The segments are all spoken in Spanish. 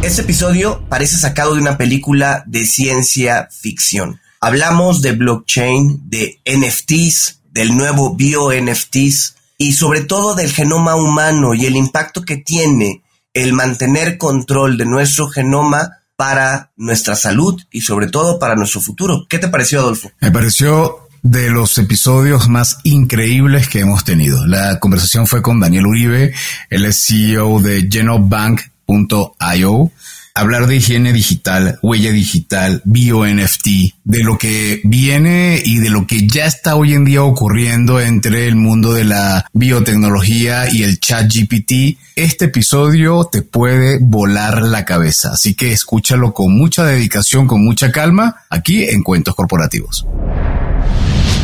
Este episodio parece sacado de una película de ciencia ficción. Hablamos de blockchain, de NFTs, del nuevo bio-NFTs y sobre todo del genoma humano y el impacto que tiene el mantener control de nuestro genoma para nuestra salud y sobre todo para nuestro futuro. ¿Qué te pareció, Adolfo? Me pareció de los episodios más increíbles que hemos tenido. La conversación fue con Daniel Uribe, el CEO de Genobank.io hablar de higiene digital, huella digital, bio NFT, de lo que viene y de lo que ya está hoy en día ocurriendo entre el mundo de la biotecnología y el chat GPT, este episodio te puede volar la cabeza. Así que escúchalo con mucha dedicación, con mucha calma, aquí en Cuentos Corporativos.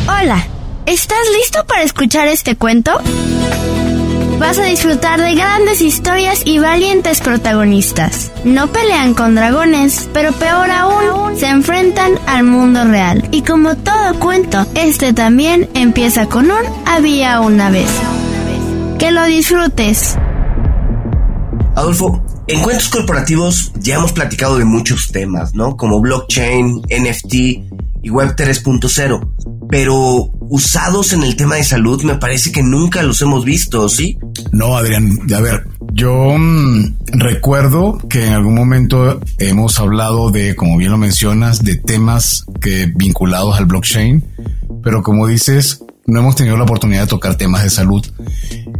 Hola, ¿estás listo para escuchar este cuento? Vas a disfrutar de grandes historias y valientes protagonistas. No pelean con dragones, pero peor aún, se enfrentan al mundo real. Y como todo cuento, este también empieza con un había una vez. Que lo disfrutes. Adolfo, en cuentos corporativos ya hemos platicado de muchos temas, ¿no? Como blockchain, NFT y Web 3.0 pero usados en el tema de salud me parece que nunca los hemos visto, ¿sí? No, Adrián, a ver, yo mm, recuerdo que en algún momento hemos hablado de, como bien lo mencionas, de temas que vinculados al blockchain, pero como dices, no hemos tenido la oportunidad de tocar temas de salud.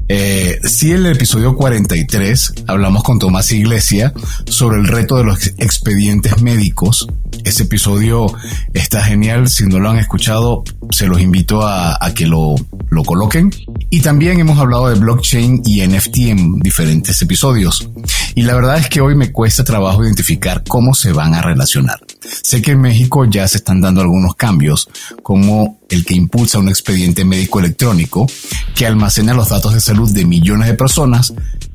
Eh, sí, en el episodio 43 hablamos con Tomás Iglesia sobre el reto de los expedientes médicos. Ese episodio está genial. Si no lo han escuchado, se los invito a, que lo, lo coloquen. Y también hemos hablado de blockchain y NFT en diferentes episodios. Y la verdad es que hoy me cuesta trabajo identificar cómo se van a relacionar. Sé que en México ya se están dando algunos cambios, como el que impulsa un expediente médico electrónico que almacena los datos de salud de millones de personas,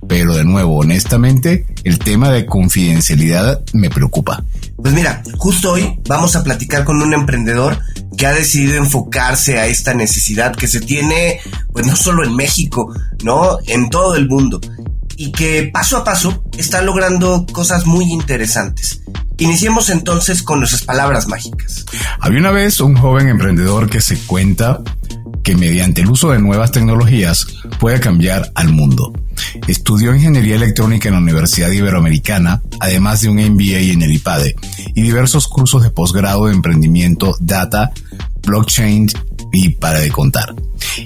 pero de nuevo, honestamente, el tema de confidencialidad me preocupa. Pues mira, justo hoy vamos a platicar con un emprendedor que ha decidido enfocarse a esta necesidad que se tiene, pues no solo en México, ¿no? En todo el mundo. Y que paso a paso está logrando cosas muy interesantes. Iniciemos entonces con nuestras palabras mágicas. Había una vez un joven emprendedor que se cuenta que mediante el uso de nuevas tecnologías puede cambiar al mundo. Estudió ingeniería electrónica en la Universidad Iberoamericana, además de un MBA en el IPADE y diversos cursos de posgrado de emprendimiento, data, blockchain y para de contar.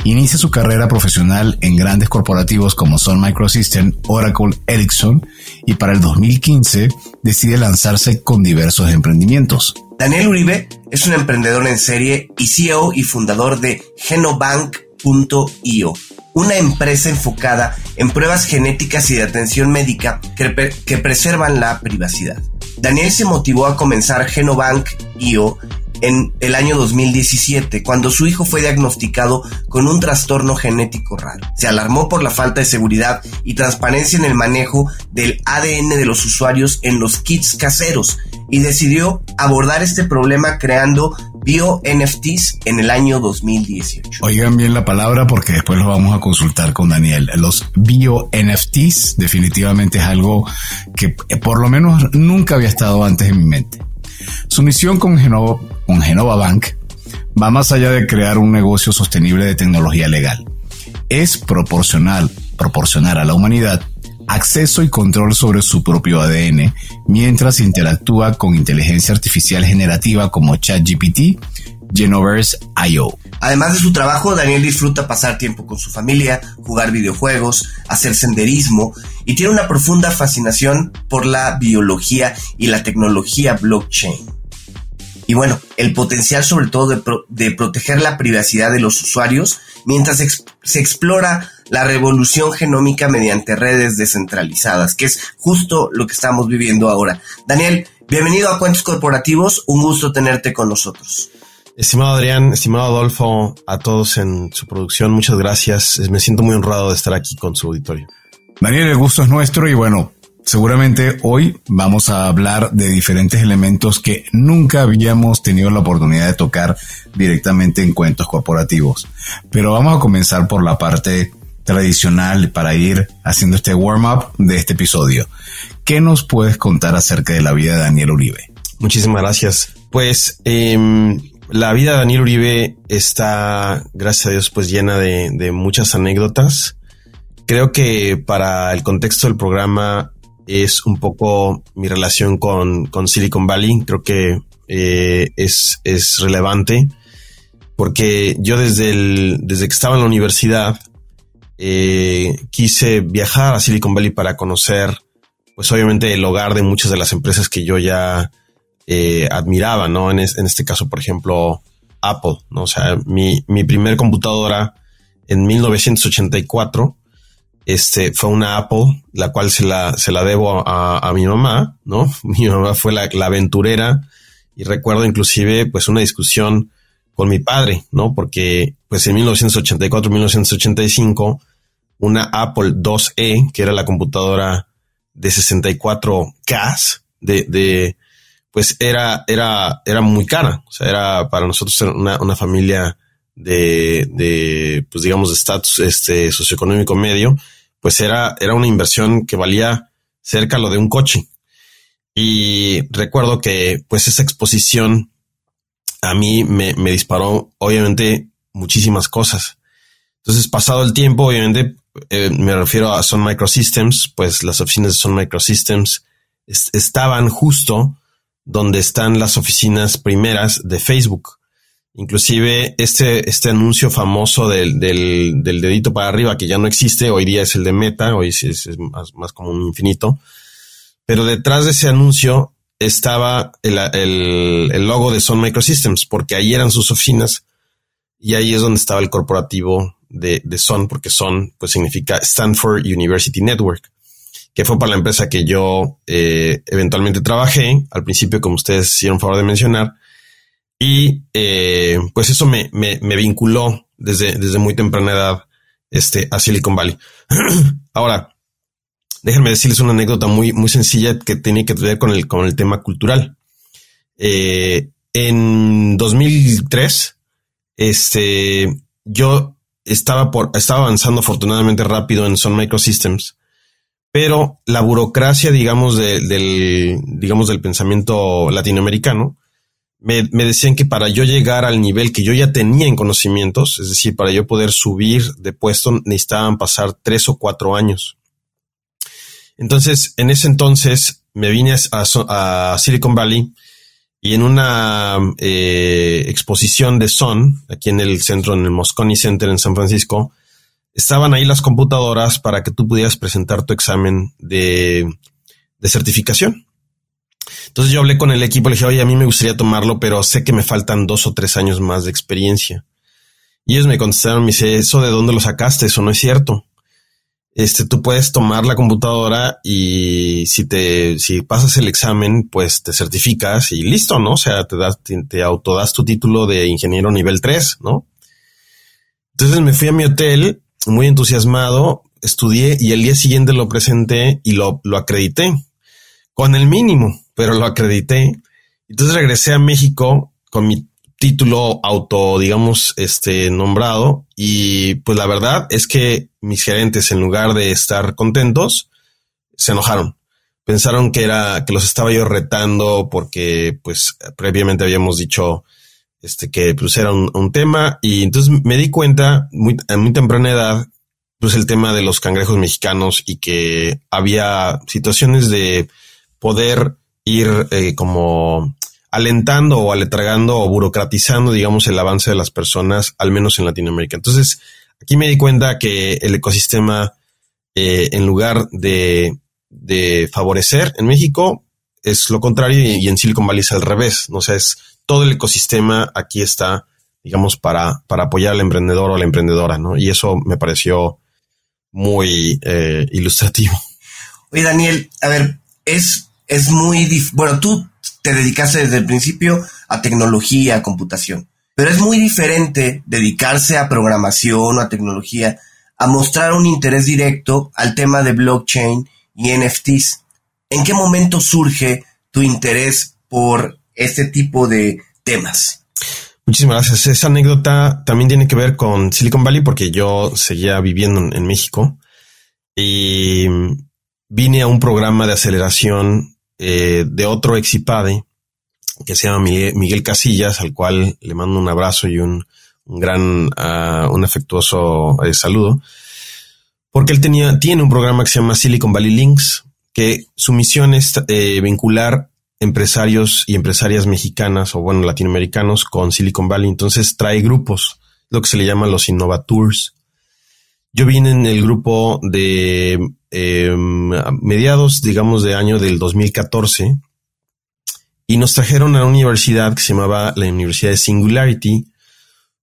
Inicia su carrera profesional en grandes corporativos como Sun Microsystem, Oracle, Ericsson y para el 2015 decide lanzarse con diversos emprendimientos. Daniel Uribe es un emprendedor en serie y CEO y fundador de Genobank.io, una empresa enfocada en pruebas genéticas y de atención médica que, que preservan la privacidad. Daniel se motivó a comenzar Genobank.io en el año 2017, cuando su hijo fue diagnosticado con un trastorno genético raro. Se alarmó por la falta de seguridad y transparencia en el manejo del ADN de los usuarios en los kits caseros y decidió abordar este problema creando Bio NFTs en el año 2018. Oigan bien la palabra porque después lo vamos a consultar con Daniel. Los Bio NFTs definitivamente es algo que eh, por lo menos nunca había estado antes en mi mente. Su misión con Genova, Bank va más allá de crear un negocio sostenible de tecnología legal. Es proporcional, proporcionar a la humanidad acceso y control sobre su propio ADN mientras interactúa con inteligencia artificial generativa como ChatGPT, Genoverse IO. Además de su trabajo, Daniel disfruta pasar tiempo con su familia, jugar videojuegos, hacer senderismo y tiene una profunda fascinación por la biología y la tecnología blockchain. Y bueno, el potencial sobre todo de, proteger la privacidad de los usuarios mientras se explora la revolución genómica mediante redes descentralizadas, que es justo lo que estamos viviendo ahora. Daniel, bienvenido a Cuentos Corporativos, un gusto tenerte con nosotros. Estimado Adrián, estimado Adolfo, a todos en su producción, muchas gracias. Me siento muy honrado de estar aquí con su auditorio. Daniel, el gusto es nuestro y bueno, seguramente hoy vamos a hablar de diferentes elementos que nunca habíamos tenido la oportunidad de tocar directamente en cuentos corporativos. Pero vamos a comenzar por la parte tradicional para ir haciendo este warm-up de este episodio. ¿Qué nos puedes contar acerca de la vida de Daniel Uribe? Muchísimas gracias. Pues em, la vida de Daniel Uribe está, gracias a Dios, pues llena de, muchas anécdotas. Creo que para el contexto del programa es un poco mi relación con, Silicon Valley. Creo que eh, es, es relevante porque yo desde, el, desde que estaba en la universidad eh, quise viajar a Silicon Valley para conocer, pues obviamente el hogar de muchas de las empresas que yo ya eh, admiraba, ¿no? En, este caso, por ejemplo, Apple, ¿no? O sea, mi, mi primer computadora en 1984 este, fue una Apple, la cual se la, se la debo a, mi mamá, ¿no? Mi mamá fue la, la, aventurera y recuerdo inclusive pues una discusión con mi padre, ¿no? Porque pues en 1984, 1985, una Apple 2E, que era la computadora de 64K, de, de, pues era, era, era muy cara. O sea, era para nosotros una, una familia de, de, pues digamos, de estatus este, socioeconómico medio, pues era, era una inversión que valía cerca lo de un coche. Y recuerdo que pues esa exposición a mí me, me disparó, obviamente, muchísimas cosas. Entonces, pasado el tiempo, obviamente, eh, me refiero a Sun Microsystems, pues las oficinas de Sun Microsystems estaban justo donde están las oficinas primeras de Facebook. Inclusive este, este anuncio famoso del, del, del, dedito para arriba, que ya no existe, hoy día es el de Meta, hoy es, es más, más como un infinito. Pero detrás de ese anuncio estaba el, logo de Sun Microsystems, porque ahí eran sus oficinas y ahí es donde estaba el corporativo de, de Sun, porque Sun pues significa Stanford University Network, que fue para la empresa que yo eh, eventualmente trabajé, al principio como ustedes hicieron favor de mencionar, y eh, pues eso me, me, me, vinculó desde, desde muy temprana edad este, a Silicon Valley. Ahora, déjenme decirles una anécdota muy, muy sencilla que tiene que ver con el, con el tema cultural. Eh, en 2003, este, yo estaba por, estaba avanzando afortunadamente rápido en Sun Microsystems, pero la burocracia, digamos, del, digamos, del pensamiento latinoamericano, me, decían que para yo llegar al nivel que yo ya tenía en conocimientos, es decir, para yo poder subir de puesto, necesitaban pasar tres o cuatro años. Entonces, en ese entonces me vine a, Silicon Valley y en una eh, exposición de Son, aquí en el centro, en el Moscone Center en San Francisco, estaban ahí las computadoras para que tú pudieras presentar tu examen de, de certificación. Entonces yo hablé con el equipo, le dije, oye, a mí me gustaría tomarlo, pero sé que me faltan dos o tres años más de experiencia. Y ellos me contestaron, me dice, ¿eso de dónde lo sacaste? Eso no es cierto este, tú puedes tomar la computadora y si te, si pasas el examen, pues te certificas y listo, ¿no? O sea, te das, te, autodas tu título de ingeniero nivel 3, ¿no? Entonces me fui a mi hotel muy entusiasmado, estudié y el día siguiente lo presenté y lo, lo acredité con el mínimo, pero lo acredité. Entonces regresé a México con mi título auto, digamos, este nombrado. Y pues la verdad es que mis gerentes, en lugar de estar contentos, se enojaron. Pensaron que era, que los estaba yo retando porque pues previamente habíamos dicho este que pues era un, tema. Y entonces me di cuenta muy, a muy temprana edad, pues el tema de los cangrejos mexicanos y que había situaciones de poder ir eh, como alentando o aletragando o burocratizando, digamos, el avance de las personas, al menos en Latinoamérica. Entonces, aquí me di cuenta que el ecosistema, eh, en lugar de, favorecer en México, es lo contrario y, en Silicon Valley es al revés. ¿no? O sea, todo el ecosistema aquí está, digamos, para, para apoyar al emprendedor o la emprendedora, ¿no? Y eso me pareció muy eh, ilustrativo. Oye, Daniel, a ver, es, es muy, bueno, tú te dedicaste desde el principio a tecnología, a computación. Pero es muy diferente dedicarse a programación o a tecnología a mostrar un interés directo al tema de blockchain y NFTs. ¿En qué momento surge tu interés por este tipo de temas? Muchísimas gracias. Esa anécdota también tiene que ver con Silicon Valley porque yo seguía viviendo en, México y vine a un programa de aceleración eh, de otro Exipade que se llama Miguel, Casillas, al cual le mando un abrazo y un, gran, uh, un afectuoso eh, saludo, porque él tenía, tiene un programa que se llama Silicon Valley Links, que su misión es eh, vincular empresarios y empresarias mexicanas o bueno, latinoamericanos con Silicon Valley. Entonces trae grupos, lo que se le llama los Innovatours. Yo vine en el grupo de em, mediados, digamos, de año del 2014 y nos trajeron a una universidad que se llamaba la Universidad de Singularity,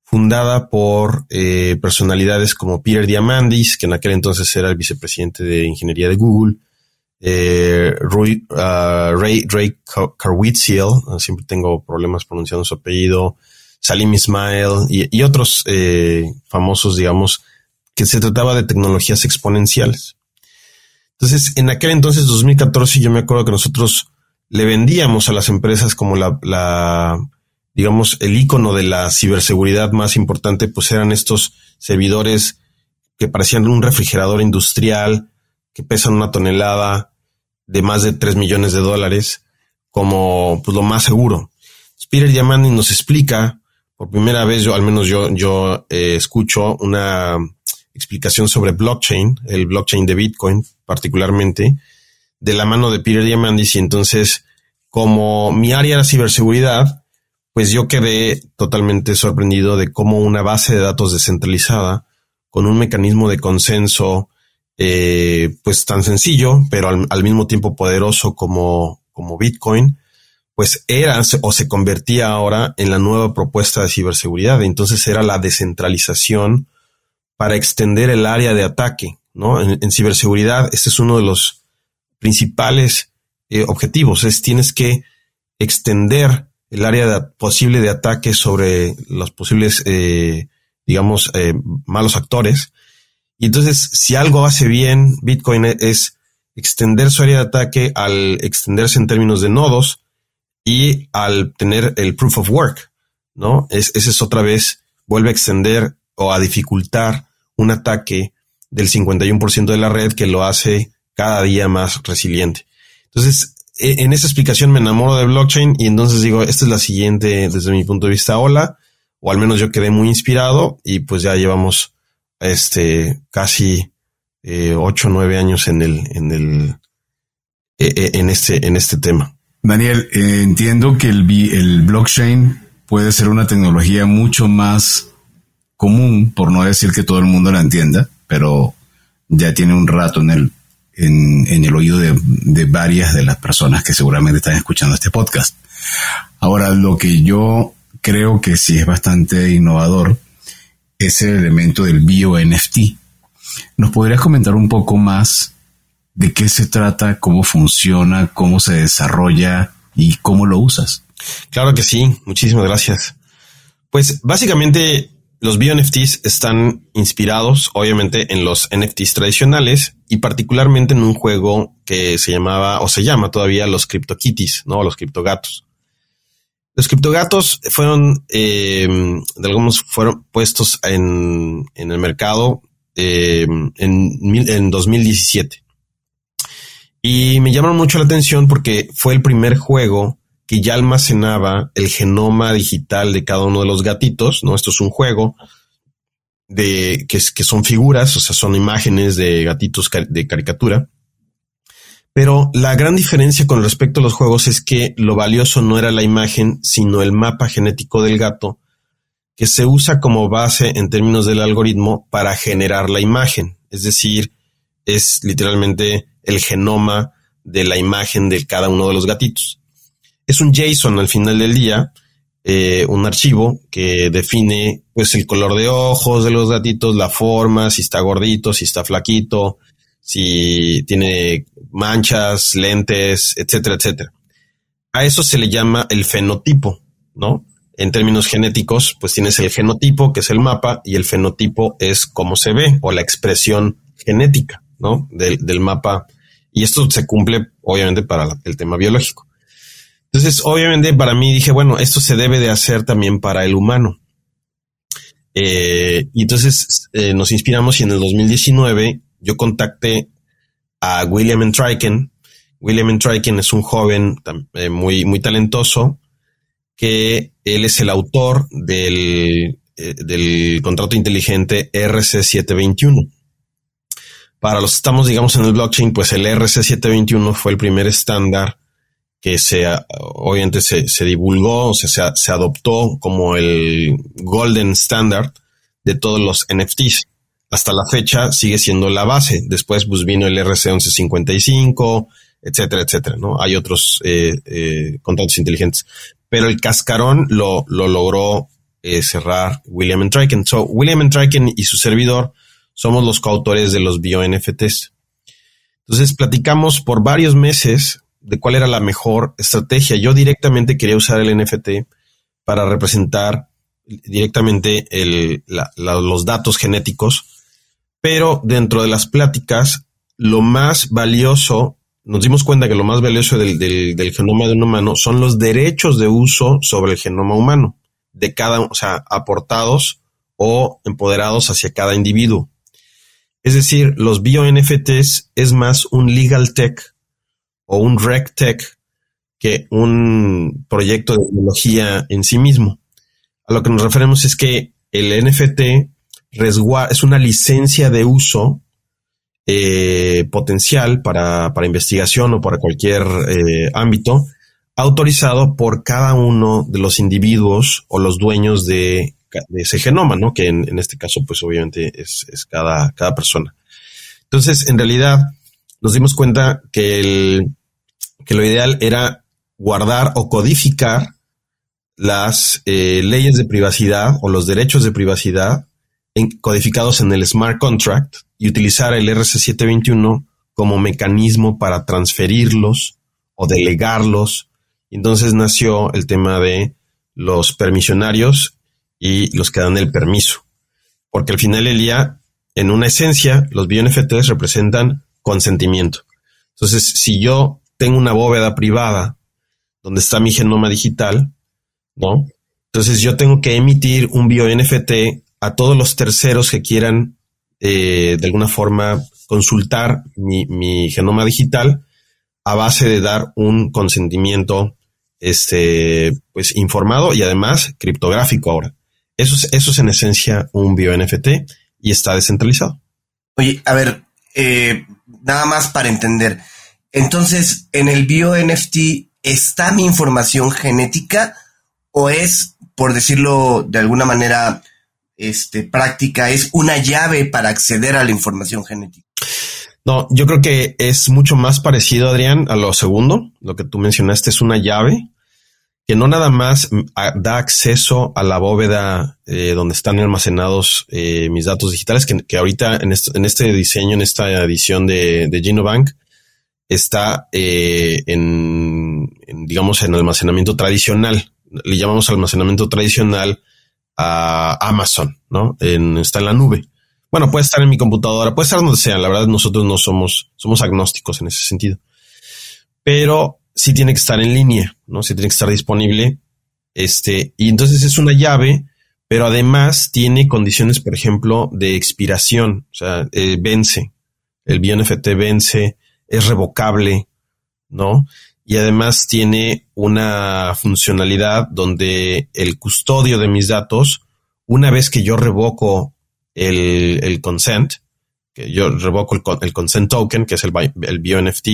fundada por eh, personalidades como Peter Diamandis, que en aquel entonces era el vicepresidente de ingeniería de Google, eh, uh, Ray, Ray Karwitziel, siempre tengo problemas pronunciando su apellido, Salim Ismail y, otros eh, famosos, digamos, que se trataba de tecnologías exponenciales. Entonces, en aquel entonces, 2014, yo me acuerdo que nosotros le vendíamos a las empresas como la, la digamos, el icono de la ciberseguridad más importante, pues eran estos servidores que parecían un refrigerador industrial, que pesan una tonelada de más de 3 millones de dólares, como pues, lo más seguro. Peter Diamandi nos explica, por primera vez, yo, al menos yo, yo eh, escucho una explicación sobre blockchain, el blockchain de Bitcoin particularmente, de la mano de Peter Diamandis y entonces como mi área era ciberseguridad, pues yo quedé totalmente sorprendido de cómo una base de datos descentralizada con un mecanismo de consenso eh, pues tan sencillo, pero al, mismo tiempo poderoso como, como Bitcoin, pues era o se convertía ahora en la nueva propuesta de ciberseguridad. Entonces era la descentralización para extender el área de ataque, ¿no? En, ciberseguridad, este es uno de los principales eh, objetivos. Es tienes que extender el área posible de ataque sobre los posibles, eh, digamos, eh, malos actores. Y entonces, si algo hace bien Bitcoin es extender su área de ataque al extenderse en términos de nodos y al tener el proof of work, ¿no? Es, ese es otra vez, vuelve a extender o a dificultar un ataque del 51% de la red que lo hace cada día más resiliente. Entonces, e, en esa explicación me enamoro de blockchain y entonces digo, esta es la siguiente desde mi punto de vista ola, o al menos yo quedé muy inspirado y pues ya llevamos este casi eh, ocho o nueve años en el, en el, e, e, en este, en este tema. Daniel, eh, entiendo que el, el blockchain puede ser una tecnología mucho más común, por no decir que todo el mundo la entienda, pero ya tiene un rato en el en, el oído de, de, varias de las personas que seguramente están escuchando este podcast. Ahora, lo que yo creo que sí es bastante innovador es el elemento del bio NFT. ¿Nos podrías comentar un poco más de qué se trata, cómo funciona, cómo se desarrolla y cómo lo usas? Claro que sí, muchísimas gracias. Pues básicamente los BioNFTs están inspirados, obviamente, en los NFTs tradicionales y particularmente en un juego que se llamaba o se llama todavía los CryptoKitties, ¿no? Los criptogatos. Los criptogatos fueron, eh, de algunos fueron puestos en, el mercado eh, en, en 2017. Y me llamaron mucho la atención porque fue el primer juego que ya almacenaba el genoma digital de cada uno de los gatitos, ¿no? Esto es un juego de que, que son figuras, o sea, son imágenes de gatitos de caricatura. Pero la gran diferencia con respecto a los juegos es que lo valioso no era la imagen, sino el mapa genético del gato, que se usa como base en términos del algoritmo para generar la imagen. Es decir, es literalmente el genoma de la imagen de cada uno de los gatitos es un JSON al final del día, eh, un archivo que define pues el color de ojos de los gatitos, la forma, si está gordito, si está flaquito, si tiene manchas, lentes, etcétera, etcétera. A eso se le llama el fenotipo, ¿no? En términos genéticos, pues tienes el genotipo, que es el mapa, y el fenotipo es cómo se ve o la expresión genética, ¿no? Del, del mapa. Y esto se cumple, obviamente, para el tema biológico. Entonces, obviamente para mí dije, bueno, esto se debe de hacer también para el humano. Eh, y entonces eh, nos inspiramos y en el 2019 yo contacté a William Entriken. William Entriken es un joven eh, muy, muy talentoso que él es el autor del, del contrato inteligente RC721. Para los que estamos, digamos, en el blockchain, pues el RC721 fue el primer estándar que se, obviamente se, se divulgó, o sea, se, adoptó como el golden standard de todos los NFTs. Hasta la fecha sigue siendo la base. Después pues, vino el RC1155, etcétera, etcétera, ¿no? Hay otros eh, eh, contratos inteligentes. Pero el cascarón lo, lo logró eh, cerrar William Entriken. So, William Entriken y su servidor somos los coautores de los bio-NFTs. Entonces platicamos por varios meses de cuál era la mejor estrategia. Yo directamente quería usar el NFT para representar directamente los datos genéticos, pero dentro de las pláticas, lo más valioso, nos dimos cuenta que lo más valioso del, genoma de un humano son los derechos de uso sobre el genoma humano, de cada, o sea, aportados o empoderados hacia cada individuo. Es decir, los bio-NFTs es más un legal tech o un RecTech que un proyecto de tecnología en sí mismo. A lo que nos referimos es que el NFT es una licencia de uso eh, potencial para, investigación o para cualquier eh, ámbito, autorizado por cada uno de los individuos o los dueños de, ese genoma, ¿no? Que en, este caso, pues obviamente es, es, cada, cada persona. Entonces, en realidad, nos dimos cuenta que el, que lo ideal era guardar o codificar las eh, leyes de privacidad o los derechos de privacidad codificados en el smart contract y utilizar el RC721 como mecanismo para transferirlos o delegarlos. Entonces nació el tema de los permisionarios y los que dan el permiso. Porque al final del día, en una esencia, los BNFTs representan consentimiento. Entonces, si yo tengo una bóveda privada donde está mi genoma digital, ¿no? Entonces yo tengo que emitir un bio NFT a todos los terceros que quieran eh, de alguna forma consultar mi, genoma digital a base de dar un consentimiento este, pues informado y además criptográfico ahora. Eso es, eso es en esencia un bio NFT y está descentralizado. Oye, a ver, eh, nada más para entender. Entonces, en el bio NFT está mi información genética o es, por decirlo de alguna manera este, práctica, es una llave para acceder a la información genética. No, yo creo que es mucho más parecido, Adrián, a lo segundo. Lo que tú mencionaste es una llave que no nada más da acceso a la bóveda eh, donde están almacenados eh, mis datos digitales, que, ahorita en este, diseño, en esta edición de, de Genobank, está eh, en, digamos, en almacenamiento tradicional. Le llamamos almacenamiento tradicional a Amazon, ¿no? En, está en la nube. Bueno, puede estar en mi computadora, puede estar donde sea. La verdad, nosotros no somos, somos agnósticos en ese sentido. Pero sí tiene que estar en línea, ¿no? Sí tiene que estar disponible. Este, y entonces es una llave, pero además tiene condiciones, por ejemplo, de expiración. O sea, eh, vence. El BNFT vence es revocable, ¿no? Y además tiene una funcionalidad donde el custodio de mis datos, una vez que yo revoco el, consent, que yo revoco el, consent token, que es el, el BioNFT,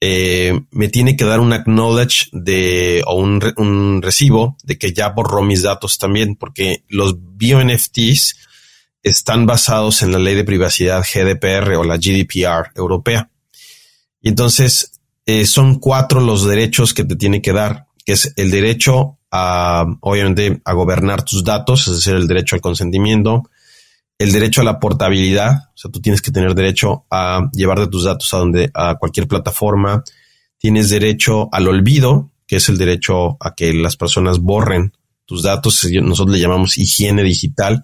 eh, me tiene que dar un acknowledge de, o un, un, recibo de que ya borró mis datos también, porque los BioNFTs están basados en la ley de privacidad GDPR o la GDPR europea. Y entonces eh, son cuatro los derechos que te tiene que dar, que es el derecho a, obviamente, a gobernar tus datos, es decir, el derecho al consentimiento, el derecho a la portabilidad, o sea, tú tienes que tener derecho a llevar tus datos a donde, a cualquier plataforma, tienes derecho al olvido, que es el derecho a que las personas borren tus datos, nosotros le llamamos higiene digital,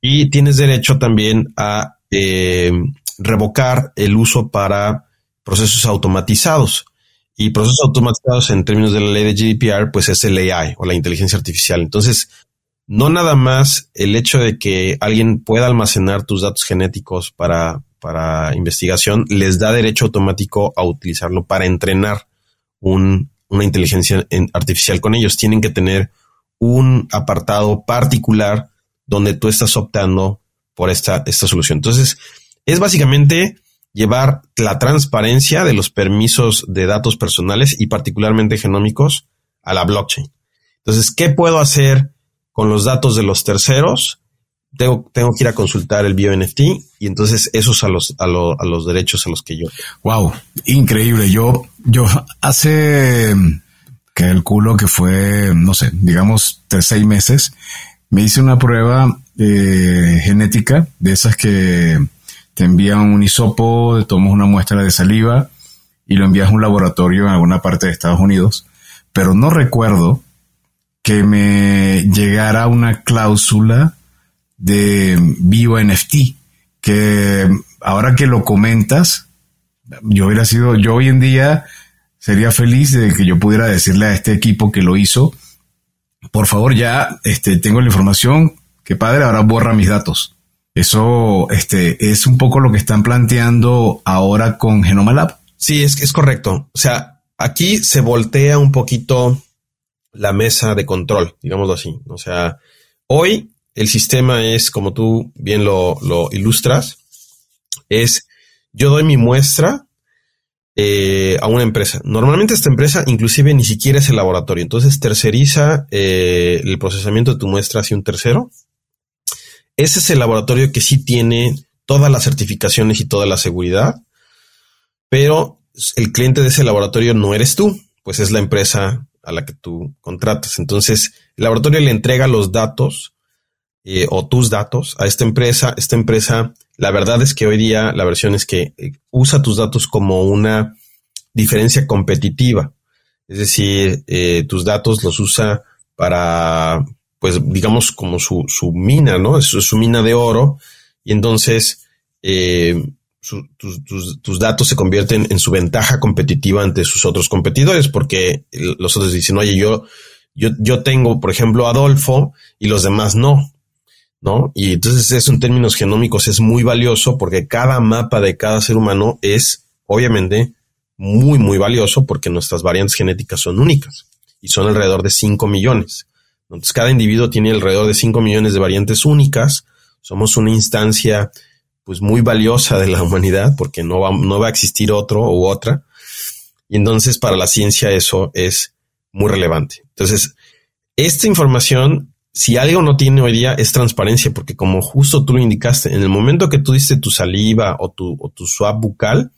y tienes derecho también a eh, revocar el uso para procesos automatizados. Y procesos automatizados en términos de la ley de GDPR, pues es el AI o la inteligencia artificial. Entonces, no nada más el hecho de que alguien pueda almacenar tus datos genéticos para, para investigación les da derecho automático a utilizarlo para entrenar un, una inteligencia artificial con ellos. Tienen que tener un apartado particular donde tú estás optando por esta, esta solución. Entonces, es básicamente llevar la transparencia de los permisos de datos personales y particularmente genómicos a la blockchain. Entonces, ¿qué puedo hacer con los datos de los terceros? Tengo, tengo que ir a consultar el BioNFT y entonces esos a los, a, a los derechos a los que yo. Wow, increíble. Yo, yo hace que el culo que fue, no sé, digamos, tres, seis meses, me hice una prueba eh, genética de esas que te envían un hisopo, tomas una muestra de saliva y lo envías a un laboratorio en alguna parte de Estados Unidos, pero no recuerdo que me llegara una cláusula de BioNFT, que ahora que lo comentas, yo hubiera sido, yo hoy en día sería feliz de que yo pudiera decirle a este equipo que lo hizo, por favor ya este, tengo la información, que padre, ahora borra mis datos. Eso este, es un poco lo que están planteando ahora con Genoma Lab. Sí, es, es correcto. O sea, aquí se voltea un poquito la mesa de control, digámoslo así. O sea, hoy el sistema es, como tú bien lo, lo ilustras, es yo doy mi muestra eh, a una empresa. Normalmente esta empresa inclusive ni siquiera es el laboratorio, entonces terceriza eh, el procesamiento de tu muestra hacia un tercero. Ese es el laboratorio que sí tiene todas las certificaciones y toda la seguridad, pero el cliente de ese laboratorio no eres tú, pues es la empresa a la que tú contratas. Entonces, el laboratorio le entrega los datos eh, o tus datos a esta empresa. Esta empresa, la verdad es que hoy día la versión es que eh, usa tus datos como una diferencia competitiva. Es decir, eh, tus datos los usa para, pues digamos, como su, su mina, ¿no? Es su, mina de oro. Y entonces tus, tus, datos se convierten en su ventaja competitiva ante sus otros competidores, porque los otros dicen, oye, yo, yo, yo tengo, por ejemplo, Adolfo y los demás no. ¿no? Y entonces eso en términos genómicos es muy valioso porque cada mapa de cada ser humano es, obviamente, muy, muy valioso porque nuestras variantes genéticas son únicas y son alrededor de 5 millones. Entonces, cada individuo tiene alrededor de 5 millones de variantes únicas. Somos una instancia, pues, muy valiosa de la humanidad porque no va, no va a existir otro u otra. Y entonces, para la ciencia eso es muy relevante. Entonces, esta información si algo no tiene hoy día es transparencia, porque como justo tú lo indicaste, en el momento que tú diste tu saliva o tu, o bucal,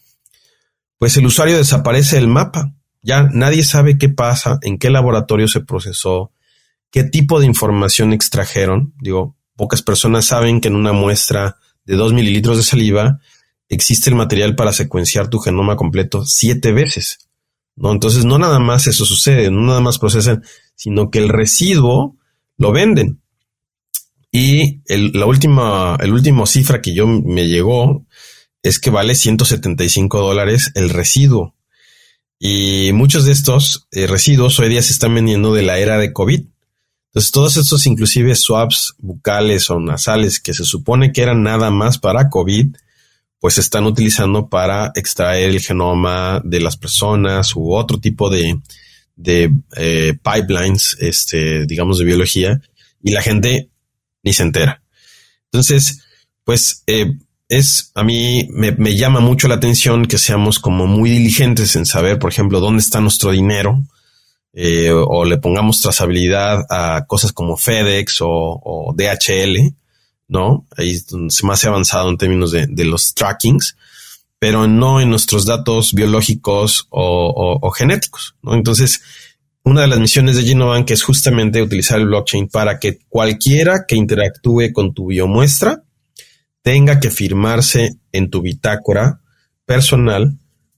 pues el usuario desaparece del mapa. Ya nadie sabe qué pasa, en qué laboratorio se procesó, qué tipo de información extrajeron. Digo, pocas personas saben que en una muestra de dos mililitros de saliva existe el material para secuenciar tu genoma completo siete veces. ¿no? Entonces, no nada más eso sucede, no nada más procesan, sino que el residuo lo venden. Y la última, el último cifra que yo me llegó es que vale 175 dólares el residuo. Y muchos de estos eh, residuos hoy día se están vendiendo de la era de COVID. Entonces, todos estos, inclusive swaps bucales o nasales que se supone que eran nada más para COVID, pues se están utilizando para extraer el genoma de las personas u otro tipo de, de eh, pipelines, este, digamos, de biología, y la gente ni se entera. Entonces, pues eh, es, a mí me, me, llama mucho la atención que seamos como muy diligentes en saber, por ejemplo, dónde está nuestro dinero, eh, o, le pongamos trazabilidad a cosas como FedEx o, DHL, ¿no? Ahí es más avanzado en términos de, de los trackings pero no en nuestros datos biológicos o, genéticos. ¿no? Entonces, una de las misiones de Genobank es justamente utilizar el blockchain para que cualquiera que interactúe con tu biomuestra tenga que firmarse en tu bitácora personal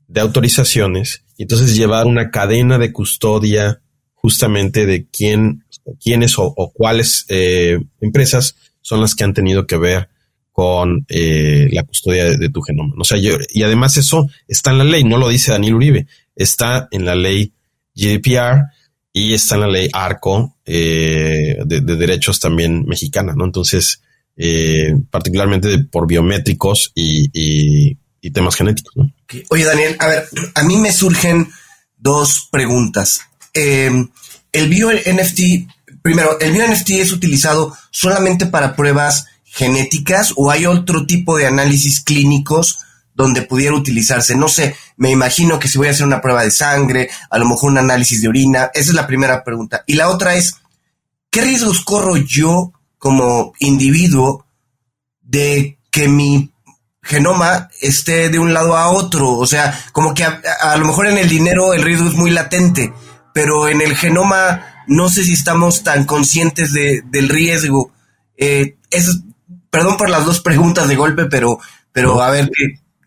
de autorizaciones y entonces llevar una cadena de custodia justamente de quién, quiénes o, cuáles eh, empresas son las que han tenido que ver con eh, la custodia de, tu genoma. O sea, yo, y además eso está en la ley, no lo dice Daniel Uribe. está en la ley GDPR y está en la ley ARCO eh, de, derechos también mexicana, ¿no? Entonces, eh, particularmente por biométricos y, temas genéticos. Oye, Daniel, a ver, a mí me surgen dos preguntas. Eh, el bio NFT, primero, ¿el bio NFT es utilizado solamente para pruebas genéticas o hay otro tipo de análisis clínicos donde pudiera utilizarse? No sé, me imagino que si voy a hacer una prueba de sangre, a lo mejor un análisis de orina, esa es la primera pregunta. Y la otra es, ¿qué riesgos corro yo como individuo de que mi genoma esté de un lado a otro? O sea, como que a, lo mejor en el dinero el riesgo es muy latente, pero en el genoma no sé si estamos tan conscientes del riesgo. Eh, es, perdón por las dos preguntas de golpe, pero, pero a ver,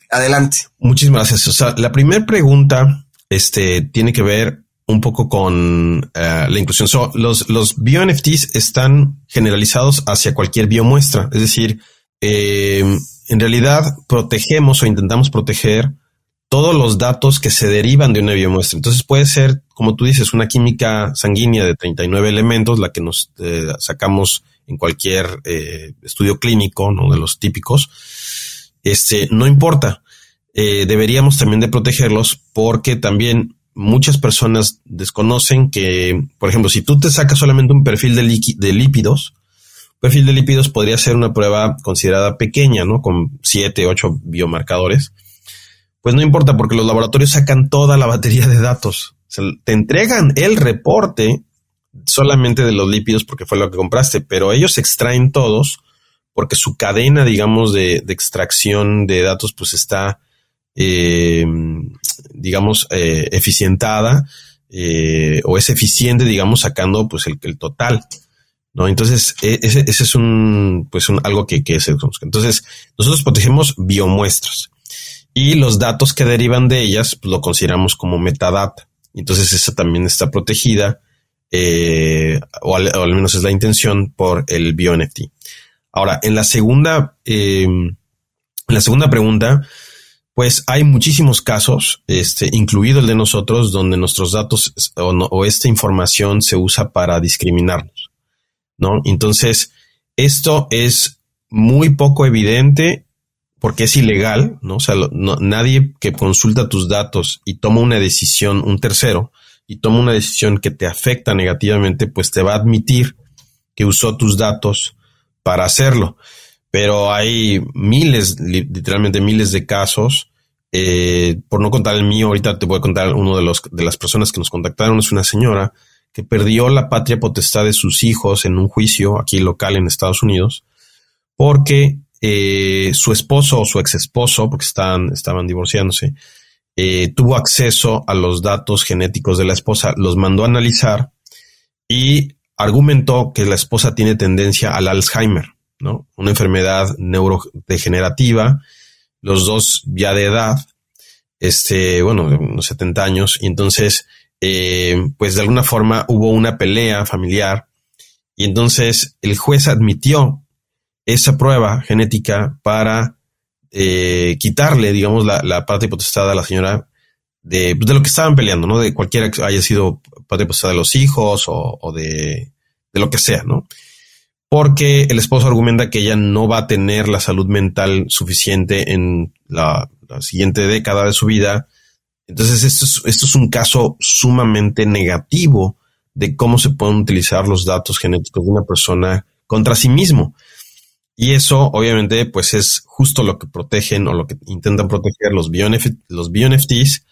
adelante. Muchísimas gracias. O sea, la primera pregunta este, tiene que ver un poco con eh, la inclusión. los, los bio-NFTs están generalizados hacia cualquier biomuestra. Es decir, eh, en realidad protegemos o intentamos proteger todos los datos que se derivan de una biomuestra. Entonces puede ser, como tú dices, una química sanguínea de 39 elementos, la que nos eh, sacamos en cualquier eh, estudio clínico, ¿no? De los típicos, este, no importa. Eh, deberíamos también de protegerlos porque también muchas personas desconocen que, por ejemplo, si tú te sacas solamente un perfil de, de lípidos, perfil de lípidos podría ser una prueba considerada pequeña, ¿no? Con siete, ocho biomarcadores. Pues no importa porque los laboratorios sacan toda la batería de datos. te entregan el reporte solamente de los lípidos porque fue lo que compraste, pero ellos extraen todos porque su cadena, digamos, de, extracción de datos, pues está, eh, digamos, eh, eficientada eh, o es eficiente, digamos, sacando pues el, el total. ¿No? Entonces, e, ese, es un, pues un, algo que, que se Entonces, nosotros protegemos biomuestras y los datos que derivan de ellas pues, lo consideramos como metadata. Entonces, esa también está protegida eh, o, al, menos es la intención por el BioNFT. Ahora, en la segunda, em, en la segunda pregunta, pues hay muchísimos casos, este, incluido el de nosotros, donde nuestros datos o, esta información se usa para discriminarnos, ¿no? Entonces, esto es muy poco evidente porque es ilegal, ¿no? O sea, nadie que consulta tus datos y toma una decisión, un tercero, y toma una decisión que te afecta negativamente, pues te va a admitir que usó tus datos para hacerlo. Pero hay miles, literalmente miles de casos. Eh, por no contar el mío, ahorita te voy a contar uno de los de las personas que nos contactaron. Es una señora que perdió la patria potestad de sus hijos en un juicio aquí local en Estados Unidos, porque eh, su esposo o su ex esposo, porque estaban, estaban divorciándose, eh, tuvo acceso a los datos genéticos de la esposa, los mandó a analizar y argumentó que la esposa tiene tendencia al Alzheimer, ¿no? Una enfermedad neurodegenerativa, los dos ya de edad, este, bueno, unos 70 años, y entonces, eh, pues de alguna forma hubo una pelea familiar, y entonces el juez admitió esa prueba genética para eh, quitarle, digamos, la, parte potestad a la señora de, de, lo que estaban peleando, ¿no? De cualquiera que haya sido parte potestad de los hijos o, de, de, lo que sea, ¿no? Porque el esposo argumenta que ella no va a tener la salud mental suficiente en la, siguiente década de su vida. Entonces, esto es, esto es un caso sumamente negativo de cómo se pueden utilizar los datos genéticos de una persona contra sí mismo. Y eso, obviamente, pues es justo lo que protegen o lo que intentan proteger los, BioNF los BioNFTs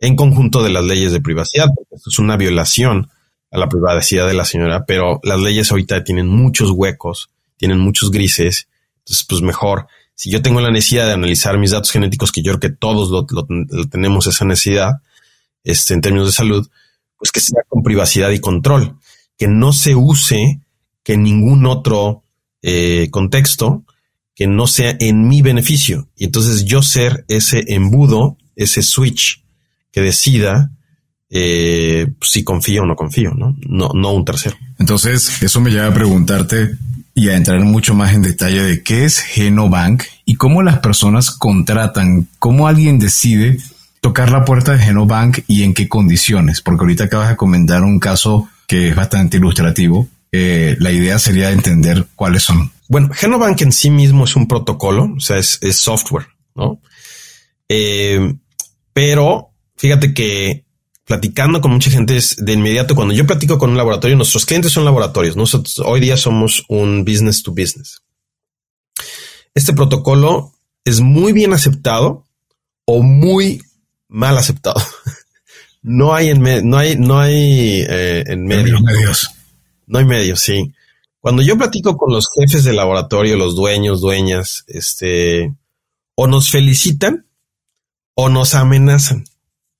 en conjunto de las leyes de privacidad. Esto es una violación a la privacidad de la señora, pero las leyes ahorita tienen muchos huecos, tienen muchos grises. Entonces, pues mejor, si yo tengo la necesidad de analizar mis datos genéticos, que yo creo que todos lo, tenemos esa necesidad, este, en términos de salud, pues que sea con privacidad y control, que no se use que ningún otro eh, contexto que no sea en mi beneficio. Y entonces yo ser ese embudo, ese switch que decida eh, si confío o no confío, ¿no? ¿no? No un tercero. Entonces, eso me lleva a preguntarte y a entrar mucho más en detalle de qué es Genobank y cómo las personas contratan, cómo alguien decide tocar la puerta de Genobank y en qué condiciones? Porque ahorita acabas de comentar un caso que es bastante ilustrativo. Eh, la idea sería entender cuáles son. Bueno, Genobank en sí mismo es un protocolo, o sea, es, software, ¿no? Eh, pero fíjate que platicando con mucha gente es de inmediato, cuando yo platico con un laboratorio, nuestros clientes son laboratorios, nosotros hoy día somos un business to business. Este protocolo es muy bien aceptado o muy mal aceptado. No hay en medio, no hay, no hay eh, en medio. medios. No hay medios, sí. Cuando yo platico con los jefes del laboratorio, los dueños, dueñas, este, o nos felicitan o nos amenazan.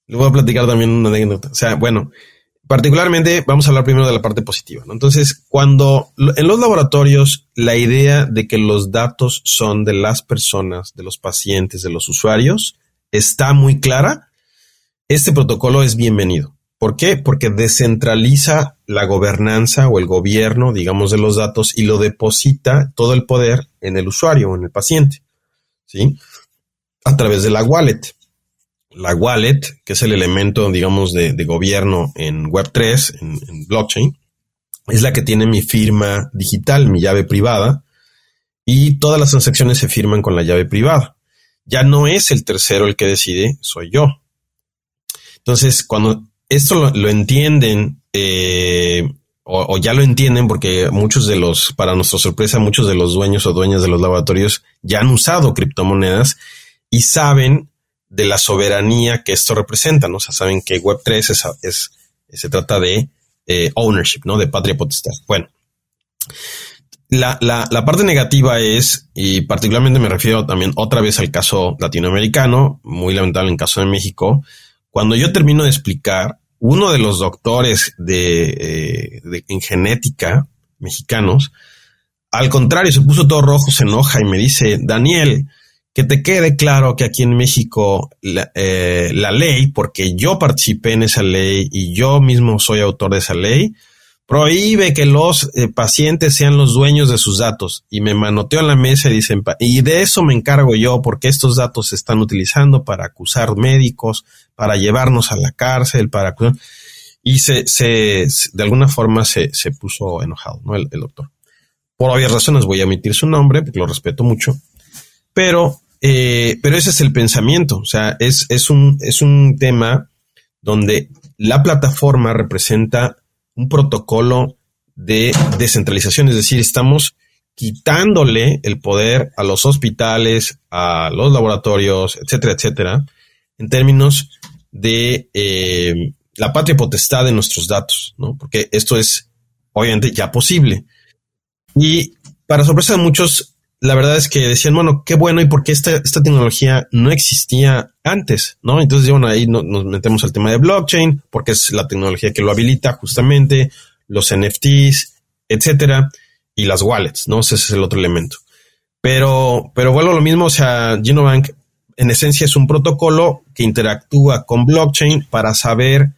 Le voy a platicar también una anécdota. O sea, bueno, particularmente vamos a hablar primero de la parte positiva. Entonces, cuando en los laboratorios la idea de que los datos son de las personas, de los pacientes, de los usuarios, está muy clara, este protocolo es bienvenido. ¿Por qué? Porque descentraliza la gobernanza o el gobierno, digamos, de los datos y lo deposita todo el poder en el usuario o en el paciente, ¿sí? A través de la wallet. La wallet, que es el elemento, digamos, de, gobierno en Web3, en, en blockchain, es la que tiene mi firma digital, mi llave privada, y todas las transacciones se firman con la llave privada. Ya no es el tercero el que decide, soy yo. Entonces, cuando esto lo, entienden, eh, o, ya lo entienden, porque muchos de los, para nuestra sorpresa, muchos de los dueños o dueñas de los laboratorios ya han usado criptomonedas y saben de la soberanía que esto representa, ¿no? O sea, saben que Web3 es, se trata de eh, ownership, ¿no? De patria potestad. Bueno, la, parte negativa es, y particularmente me refiero también otra vez al caso latinoamericano, muy lamentable en el caso de México, cuando yo termino de explicar, uno de los doctores de, eh, en genética mexicanos, al contrario, se puso todo rojo, se enoja y me dice, Daniel, que te quede claro que aquí en México la, eh, la, ley, porque yo participé en esa ley y yo mismo soy autor de esa ley, prohíbe que los eh, pacientes sean los dueños de sus datos. Y me manoteo en la mesa y dicen, y de eso me encargo yo, porque estos datos se están utilizando para acusar médicos, para llevarnos a la cárcel, para... Y se, se, de alguna forma se, se puso enojado, ¿no? El, doctor. Por obvias razones voy a emitir su nombre, porque lo respeto mucho, pero, eh, pero ese es el pensamiento, o sea, es, es, un, es un tema donde la plataforma representa un protocolo de descentralización, es decir, estamos quitándole el poder a los hospitales, a los laboratorios, etcétera, etcétera, en términos de eh, la patria potestad de nuestros datos, ¿no? Porque esto es obviamente ya posible. Y para sorpresa de muchos, la verdad es que decían, bueno, qué bueno, y por qué esta, esta tecnología no existía antes, ¿no? Entonces, bueno, ahí nos metemos al tema de blockchain, porque es la tecnología que lo habilita justamente, los NFTs, etcétera, y las wallets, ¿no? Ese es el otro elemento. Pero, pero vuelvo a lo mismo, o sea, Genobank en esencia es un protocolo que interactúa con blockchain para saber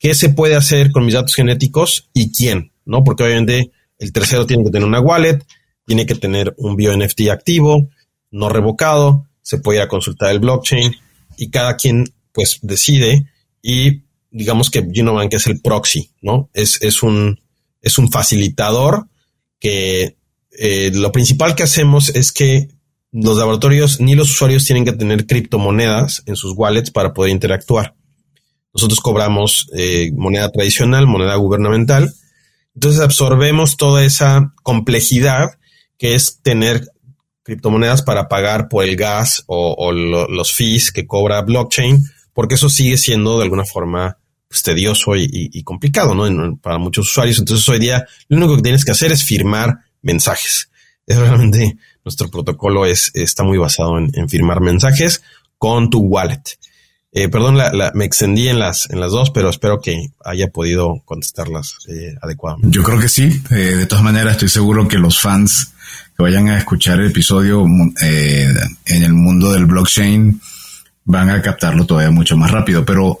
qué se puede hacer con mis datos genéticos y quién, ¿no? Porque obviamente el tercero tiene que tener una wallet, tiene que tener un bio NFT activo, no revocado, se puede ir a consultar el blockchain y cada quien pues decide y digamos que Genobank es el proxy, ¿no? Es, es, un, es un facilitador que eh, lo principal que hacemos es que los laboratorios ni los usuarios tienen que tener criptomonedas en sus wallets para poder interactuar. Nosotros cobramos eh, moneda tradicional, moneda gubernamental. Entonces absorbemos toda esa complejidad que es tener criptomonedas para pagar por el gas o, los fees que cobra blockchain, porque eso sigue siendo de alguna forma pues, tedioso y, complicado ¿no? para muchos usuarios. Entonces hoy día lo único que tienes que hacer es firmar mensajes. Es realmente nuestro protocolo es, está muy basado en, firmar mensajes con tu wallet. Eh, perdón, me extendí en las, en las dos, pero espero que haya podido contestarlas eh, adecuadamente. Yo creo que sí. Eh, de todas maneras, estoy seguro que los fans que vayan a escuchar el episodio en el mundo del blockchain van a captarlo todavía mucho más rápido. Pero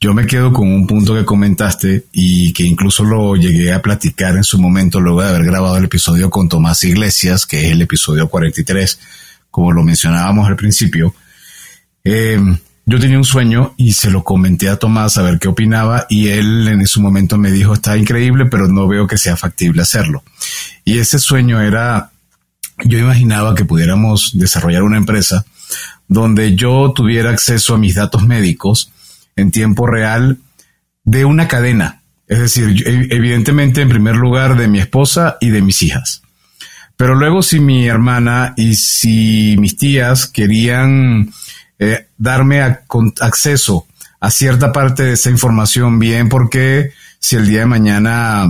yo me quedo con un punto que comentaste y que incluso lo llegué a platicar en su momento luego de haber grabado el episodio con Tomás Iglesias, que es el episodio 43, como lo mencionábamos al principio. Eh, yo tenía un sueño y se lo comenté a Tomás a ver qué opinaba y él en ese momento me dijo, está increíble, pero no veo que sea factible hacerlo. Y ese sueño era, yo imaginaba que pudiéramos desarrollar una empresa donde yo tuviera acceso a mis datos médicos en tiempo real de una cadena. Es decir, evidentemente en primer lugar de mi esposa y de mis hijas. Pero luego si mi hermana y si mis tías querían eh, darme acceso a cierta parte de esa información, bien porque si el día de mañana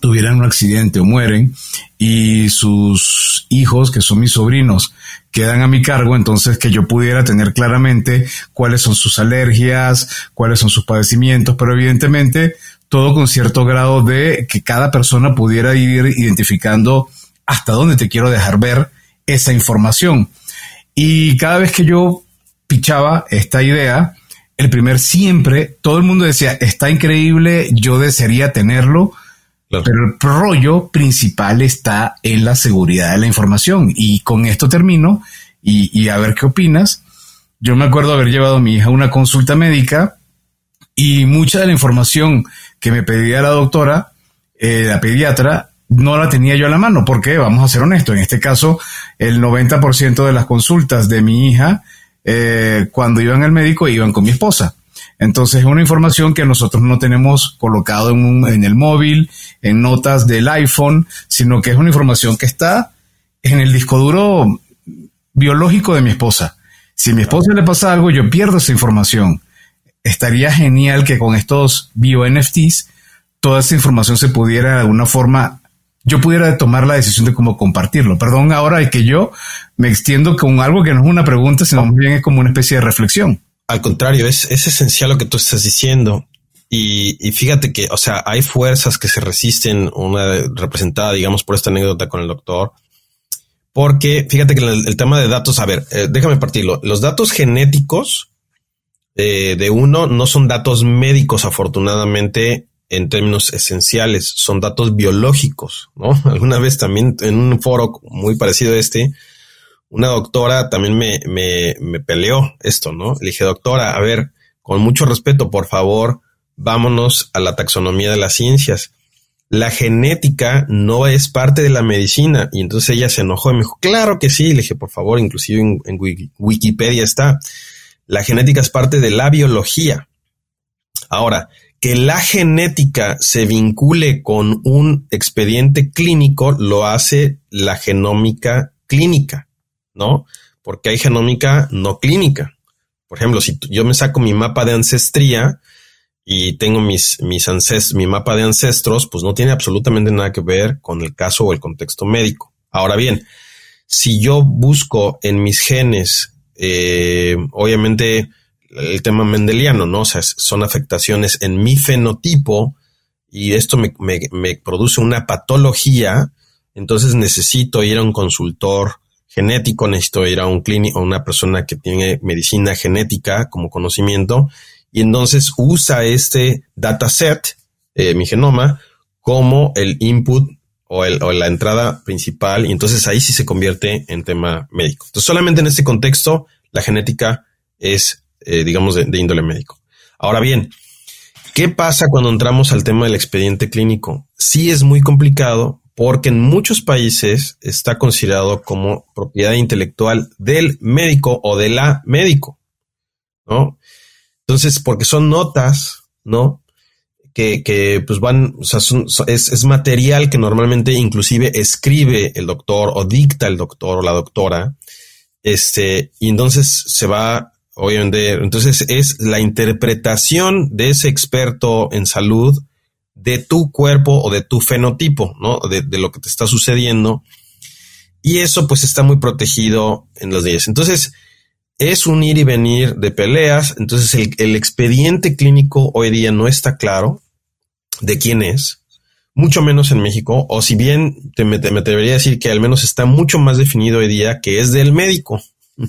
tuvieran un accidente o mueren y sus hijos, que son mis sobrinos, quedan a mi cargo, entonces que yo pudiera tener claramente cuáles son sus alergias, cuáles son sus padecimientos, pero evidentemente todo con cierto grado de que cada persona pudiera ir identificando hasta dónde te quiero dejar ver esa información. Y cada vez que yo pichaba esta idea, el primer siempre, todo el mundo decía, está increíble, yo desearía tenerlo, pero el rollo principal está en la seguridad de la información. Y con esto termino y, a ver qué opinas. Yo me acuerdo haber llevado a mi hija a una consulta médica y mucha de la información que me pedía la doctora, eh, la pediatra, no la tenía yo a la mano, porque vamos a ser honestos, en este caso el 90% de las consultas de mi hija eh, cuando iban al médico iban con mi esposa. Entonces es una información que nosotros no tenemos colocado en, en el móvil, en notas del iPhone, sino que es una información que está en el disco duro biológico de mi esposa. Si a mi esposa le pasa algo, yo pierdo esa información. Estaría genial que con estos bio-NFTs toda esa información se pudiera de alguna forma yo pudiera tomar la decisión de cómo compartirlo. Perdón ahora de que yo me extiendo con algo que no es una pregunta, sino más bien es como una especie de reflexión. Al contrario, es, es esencial lo que tú estás diciendo. Y, y, fíjate que, o sea, hay fuerzas que se resisten, una representada, digamos, por esta anécdota con el doctor, porque fíjate que el, tema de datos, a ver, eh, déjame partirlo. Los datos genéticos eh, de uno no son datos médicos, afortunadamente, en términos esenciales, son datos biológicos, ¿no? Alguna vez también en un foro muy parecido a este, una doctora también me, me, me peleó esto, ¿no? Le dije, doctora, a ver, con mucho respeto, por favor, vámonos a la taxonomía de las ciencias. La genética no es parte de la medicina. Y entonces ella se enojó y me dijo, claro que sí. Le dije, por favor, inclusive en, en Wikipedia está. La genética es parte de la biología. Ahora, que la genética se vincule con un expediente clínico lo hace la genómica clínica, ¿no? Porque hay genómica no clínica. Por ejemplo, si yo me saco mi mapa de ancestría y tengo mis, mis mi mapa de ancestros, pues no tiene absolutamente nada que ver con el caso o el contexto médico. Ahora bien, si yo busco en mis genes, eh, obviamente el tema mendeliano, ¿no? O sea, son afectaciones en mi fenotipo y esto me, me, produce una patología, entonces necesito ir a un consultor genético, necesito ir a un clínico, a una persona que tiene medicina genética como conocimiento, y entonces usa este dataset, eh, mi genoma, como el input o, el, o la entrada principal, y entonces ahí sí se convierte en tema médico. Entonces, solamente en este contexto, la genética es eh, digamos, de, índole médico. Ahora bien, ¿qué pasa cuando entramos al tema del expediente clínico? Sí es muy complicado porque en muchos países está considerado como propiedad intelectual del médico o de la médico, ¿no? Entonces, porque son notas, ¿no? Que, que pues van, es, es material que normalmente inclusive escribe el doctor o dicta el doctor o la doctora, este, y entonces se va Obviamente, entonces es la interpretación de ese experto en salud de tu cuerpo o de tu fenotipo, ¿no? De, lo que te está sucediendo. Y eso pues está muy protegido en los días. Entonces, es un ir y venir de peleas. Entonces, el, el expediente clínico hoy día no está claro de quién es, mucho menos en México, o si bien te, me, me debería decir que al menos está mucho más definido hoy día que es del médico.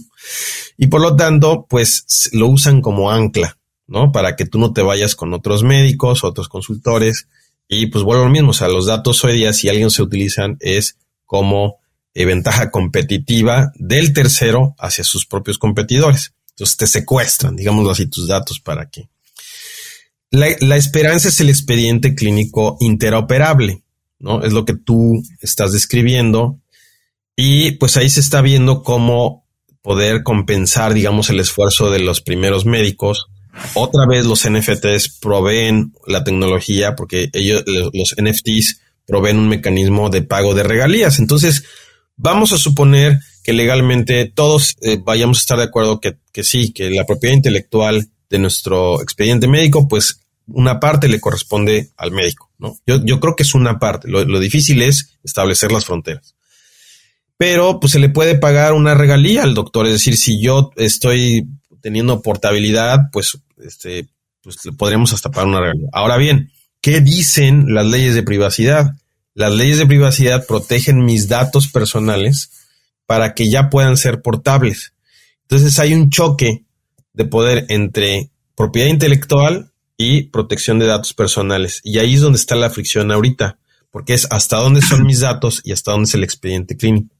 Y por lo tanto, pues lo usan como ancla, ¿no? Para que tú no te vayas con otros médicos, otros consultores. Y pues vuelvo lo mismo, o sea, los datos hoy día, si alguien se utilizan, es como eh, ventaja competitiva del tercero hacia sus propios competidores. Entonces te secuestran, digámoslo así, tus datos para que... La, la esperanza es el expediente clínico interoperable, ¿no? Es lo que tú estás describiendo. Y pues ahí se está viendo cómo poder compensar, digamos, el esfuerzo de los primeros médicos. Otra vez los NFTs proveen la tecnología porque ellos, los NFTs proveen un mecanismo de pago de regalías. Entonces, vamos a suponer que legalmente todos eh, vayamos a estar de acuerdo que, sí, que la propiedad intelectual de nuestro expediente médico, pues una parte le corresponde al médico, ¿no? Yo, yo creo que es una parte. Lo, lo, difícil es establecer las fronteras. Pero pues se le puede pagar una regalía al doctor. Es decir, si yo estoy teniendo portabilidad, pues, este, pues podríamos hasta pagar una regalía. Ahora bien, ¿qué dicen las leyes de privacidad? Las leyes de privacidad protegen mis datos personales para que ya puedan ser portables. Entonces hay un choque de poder entre propiedad intelectual y protección de datos personales. Y ahí es donde está la fricción ahorita, porque es hasta dónde son mis datos y hasta dónde es el expediente clínico.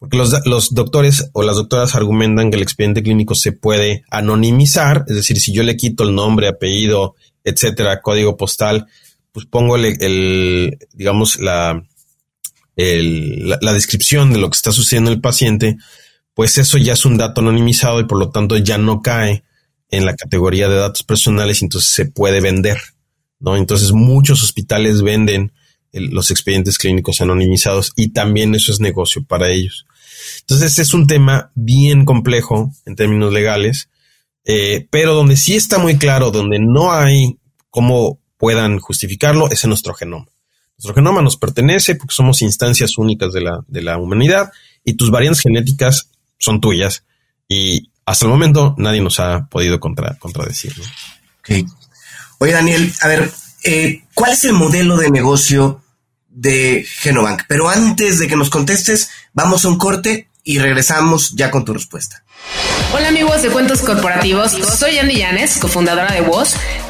Porque los, los, doctores o las doctoras argumentan que el expediente clínico se puede anonimizar, es decir, si yo le quito el nombre, apellido, etcétera, código postal, pues pongo el, digamos, la, la, descripción de lo que está sucediendo en el paciente, pues eso ya es un dato anonimizado y por lo tanto ya no cae en la categoría de datos personales y entonces se puede vender, ¿no? Entonces muchos hospitales venden los expedientes clínicos anonimizados y también eso es negocio para ellos. Entonces es un tema bien complejo en términos legales, eh, pero donde sí está muy claro, donde no hay cómo puedan justificarlo, es en nuestro genoma. Nuestro genoma nos pertenece porque somos instancias únicas de la, de la humanidad y tus variantes genéticas son tuyas y hasta el momento nadie nos ha podido contra, contradecirlo. Ok. Oye, Daniel, a ver, eh, ¿cuál es el modelo de negocio de Genobank? Pero antes de que nos contestes, vamos a un corte y regresamos ya con tu respuesta. Hola amigos de Cuentos Corporativos, soy Andy Llanes, cofundadora de Voz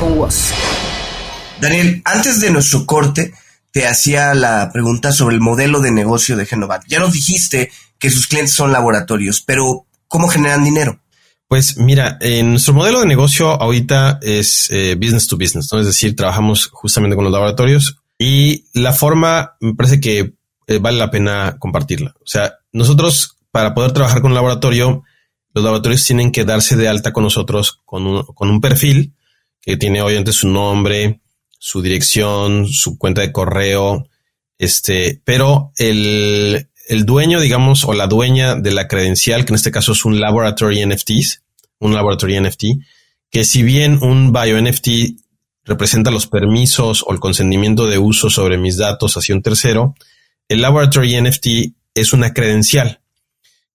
con vos. Daniel, antes de nuestro corte, te hacía la pregunta sobre el modelo de negocio de Genovat. Ya nos dijiste que sus clientes son laboratorios, pero ¿cómo generan dinero? Pues mira, en nuestro modelo de negocio ahorita es eh, business to business, ¿no? Es decir, trabajamos justamente con los laboratorios y la forma me parece que eh, vale la pena compartirla. O sea, nosotros para poder trabajar con un laboratorio, los laboratorios tienen que darse de alta con nosotros con un, con un perfil que tiene obviamente su nombre, su dirección, su cuenta de correo, este, pero el, el dueño, digamos, o la dueña de la credencial, que en este caso es un laboratory NFTs, un laboratory NFT, que si bien un bio NFT representa los permisos o el consentimiento de uso sobre mis datos hacia un tercero, el laboratory NFT es una credencial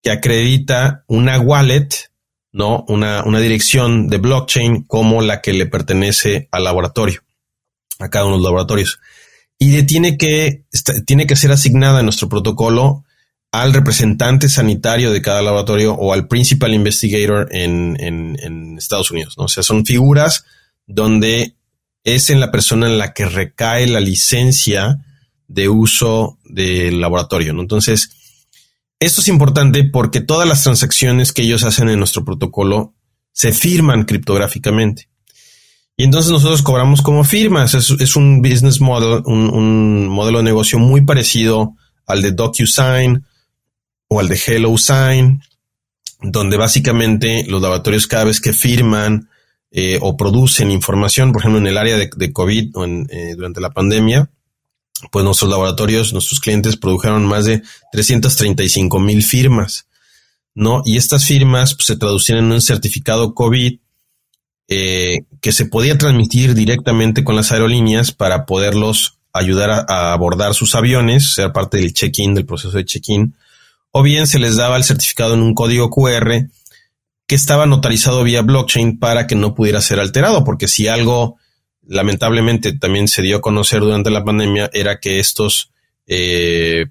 que acredita una wallet ¿no? Una, una dirección de blockchain como la que le pertenece al laboratorio, a cada uno de los laboratorios. Y tiene que, tiene que ser asignada en nuestro protocolo al representante sanitario de cada laboratorio o al principal investigator en, en, Estados Unidos. ¿no? O sea, son figuras donde es en la persona en la que recae la licencia de uso del laboratorio. ¿no? Entonces, esto es importante porque todas las transacciones que ellos hacen en nuestro protocolo se firman criptográficamente. Y entonces nosotros cobramos como firmas. Es, un business model, un, modelo de negocio muy parecido al de DocuSign o al de HelloSign, donde básicamente los laboratorios cada vez que firman eh, o producen información, por ejemplo, en el área de, COVID o eh, durante la pandemia, pues nuestros laboratorios, nuestros clientes produjeron más de 335 mil firmas, ¿no? Y estas firmas pues, se traducían en un certificado COVID eh, que se podía transmitir directamente con las aerolíneas para poderlos ayudar a, abordar sus aviones, ser parte del check-in, del proceso de check-in, o bien se les daba el certificado en un código QR que estaba notarizado vía blockchain para que no pudiera ser alterado, porque si algo lamentablemente también se dio a conocer durante la pandemia era que estos eh,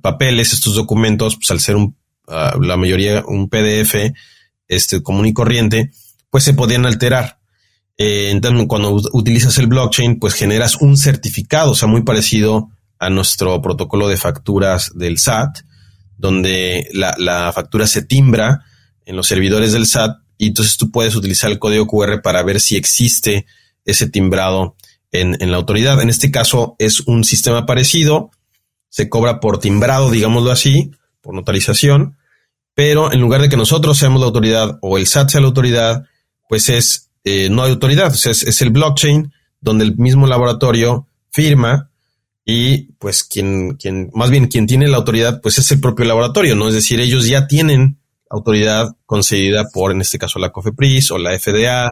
papeles, estos documentos, pues al ser un, ah, la mayoría un PDF este, común y corriente, pues se podían alterar. Eh, entonces, cuando utilizas el blockchain, pues generas un certificado, o sea, muy parecido a nuestro protocolo de facturas del SAT, donde la, la factura se timbra en los servidores del SAT y entonces tú puedes utilizar el código QR para ver si existe ese timbrado en, en, la autoridad. En este caso es un sistema parecido, se cobra por timbrado, digámoslo así, por notarización, pero en lugar de que nosotros seamos la autoridad o el SAT sea la autoridad, pues es, eh, no hay autoridad, es, es el blockchain donde el mismo laboratorio firma y pues quien, quien, más bien quien tiene la autoridad, pues es el propio laboratorio, ¿no? Es decir, ellos ya tienen autoridad concedida por, en este caso, la COFEPRIS o la FDA,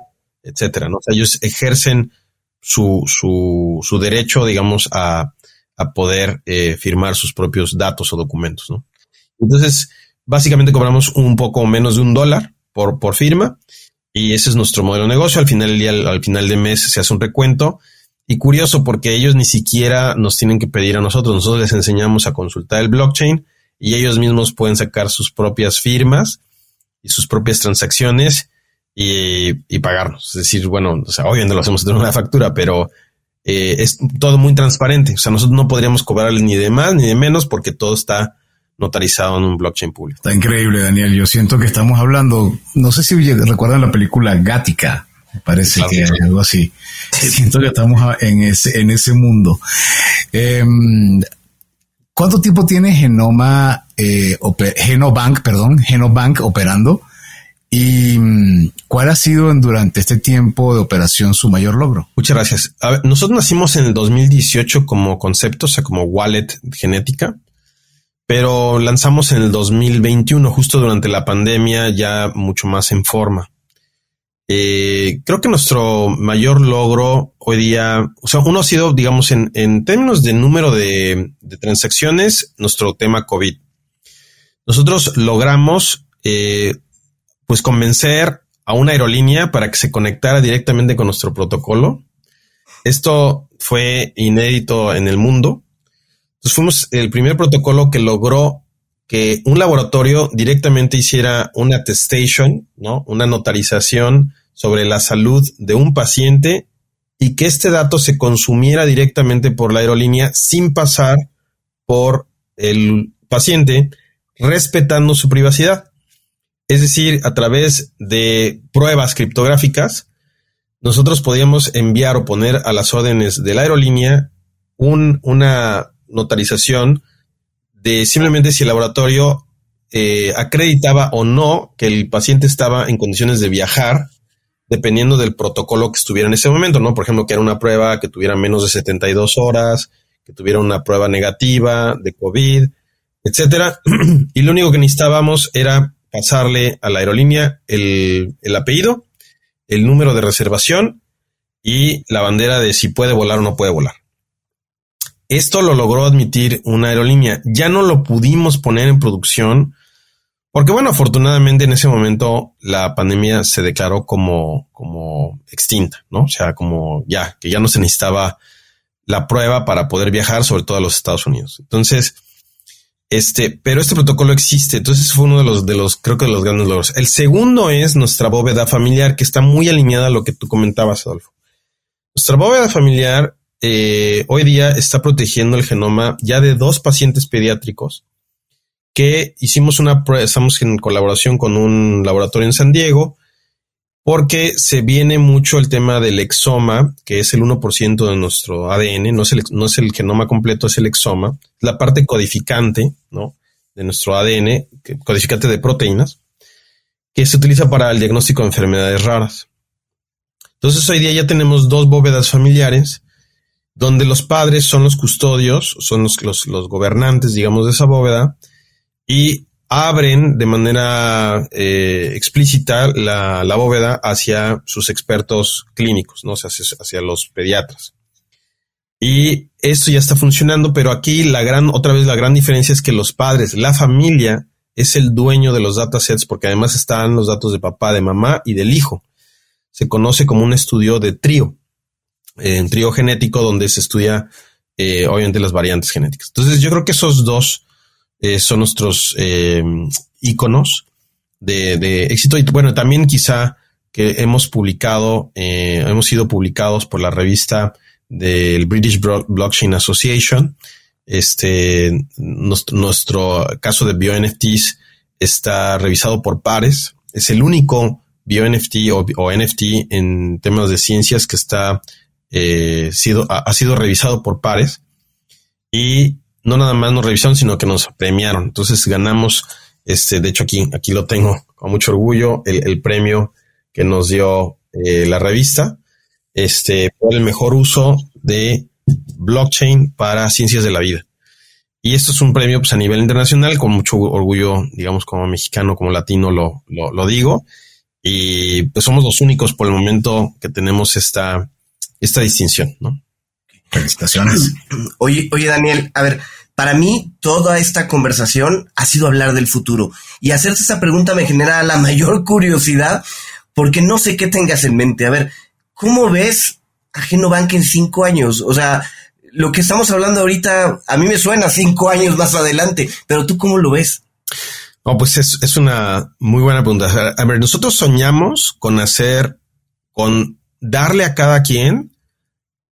etcétera. O sea, ellos ejercen su, su, derecho, digamos, a, a poder eh, firmar sus propios datos o documentos, ¿no? Entonces, básicamente cobramos un poco menos de un dólar por, por firma y ese es nuestro modelo de negocio. Al final del día, al final del mes se hace un recuento y curioso porque ellos ni siquiera nos tienen que pedir a nosotros. Nosotros les enseñamos a consultar el blockchain y ellos mismos pueden sacar sus propias firmas y sus propias transacciones y, y pagarnos. Es decir, bueno, o sea, obviamente lo hacemos de una factura, pero eh, es todo muy transparente. O sea, nosotros no podríamos cobrarle ni de más ni de menos porque todo está notarizado en un blockchain público. Está increíble, Daniel. Yo siento que estamos hablando, no sé si recuerdan la película. Me parece que algo así. Siento que estamos en ese, en ese mundo. Eh, ¿Cuánto tiempo tiene Genoma, eh, Genobank, perdón, Genobank operando? ¿Y mm, cuál ha sido durante este tiempo de operación su mayor logro? Muchas gracias. nosotros nacimos en el 2018 como concepto, o sea, como wallet genética, pero lanzamos en el 2021, justo durante la pandemia, ya mucho más en forma. Eh, creo que nuestro mayor logro hoy día, o sea, uno ha sido, digamos, en, en términos de número de, de, transacciones, nuestro tema COVID. Nosotros logramos, eh, pues, convencer a una aerolínea para que se conectara directamente con nuestro protocolo. Esto fue inédito en el mundo. Entonces fuimos el primer protocolo que logró que un laboratorio directamente hiciera una attestation, ¿no? Una notarización sobre la salud de un paciente y que este dato se consumiera directamente por la aerolínea sin pasar por el paciente, respetando su privacidad. Es decir, a través de pruebas criptográficas, nosotros podíamos enviar o poner a las órdenes de la aerolínea un, una notarización de simplemente si el laboratorio eh, acreditaba o no que el paciente estaba en condiciones de viajar dependiendo del protocolo que estuviera en ese momento, ¿no? Por ejemplo, que era una prueba que tuviera menos de 72 horas, que tuviera una prueba negativa de COVID, etcétera. y lo único que necesitábamos era pasarle a la aerolínea el, el apellido, el número de reservación y la bandera de si puede volar o no puede volar. Esto lo logró admitir una aerolínea. Ya no lo pudimos poner en producción porque bueno, afortunadamente en ese momento la pandemia se declaró como, como extinta, ¿no? O sea, como ya, que ya no se necesitaba la prueba para poder viajar, sobre todo a los Estados Unidos. Entonces, este, pero este protocolo existe. Entonces fue uno de los, de los, creo que de los grandes logros. El segundo es nuestra bóveda familiar, que está muy alineada a lo que tú comentabas, Adolfo. Nuestra bóveda familiar eh, hoy día está protegiendo el genoma ya de dos pacientes pediátricos que hicimos una prueba, estamos en colaboración con un laboratorio en San Diego, porque se viene mucho el tema del exoma, que es el 1% de nuestro ADN, no es, el, no es el genoma completo, es el exoma, la parte codificante, ¿no? De nuestro ADN, codificante de proteínas, que se utiliza para el diagnóstico de enfermedades raras. Entonces hoy día ya tenemos dos bóvedas familiares, donde los padres son los custodios, son los, gobernantes, digamos, de esa bóveda, y abren de manera eh, explícita la, la, bóveda hacia sus expertos clínicos, ¿no? hacia, hacia, los pediatras. Y esto ya está funcionando, pero aquí la gran, otra vez la gran diferencia es que los padres, la familia, es el dueño de los datasets porque además están los datos de papá, de mamá y del hijo. Se conoce como un estudio de trío, eh, trío genético donde se estudia eh, obviamente las variantes genéticas. Entonces yo creo que esos dos eh, son nuestros iconos de, éxito y bueno, también quizá que hemos publicado, hemos sido publicados por la revista del British Blockchain Association, este, nuestro, caso de BioNFTs está revisado por pares. Es el único BioNFT o, NFT en temas de ciencias que está eh, sido, ha, sido revisado por pares. Y no nada más nos revisaron, sino que nos premiaron. Entonces ganamos, este, de hecho aquí, aquí lo tengo con mucho orgullo, el, premio que nos dio eh, la revista, este, por el mejor uso de blockchain para ciencias de la vida. Y esto es un premio pues, a nivel internacional, con mucho orgullo, digamos, como mexicano, como latino, lo, lo, digo. Y pues somos los únicos por el momento que tenemos esta, esta distinción, ¿no? Felicitaciones. Oye, oye, Daniel, a ver, para mí toda esta conversación ha sido hablar del futuro. Y hacerte esta pregunta me genera la mayor curiosidad porque no sé qué tengas en mente. A ver, ¿cómo ves a Genobank en cinco años? O sea, lo que estamos hablando ahorita a mí me suena cinco años más adelante, pero tú cómo lo ves? No, pues es, una muy buena pregunta. A ver, nosotros soñamos con hacer, con darle a cada quien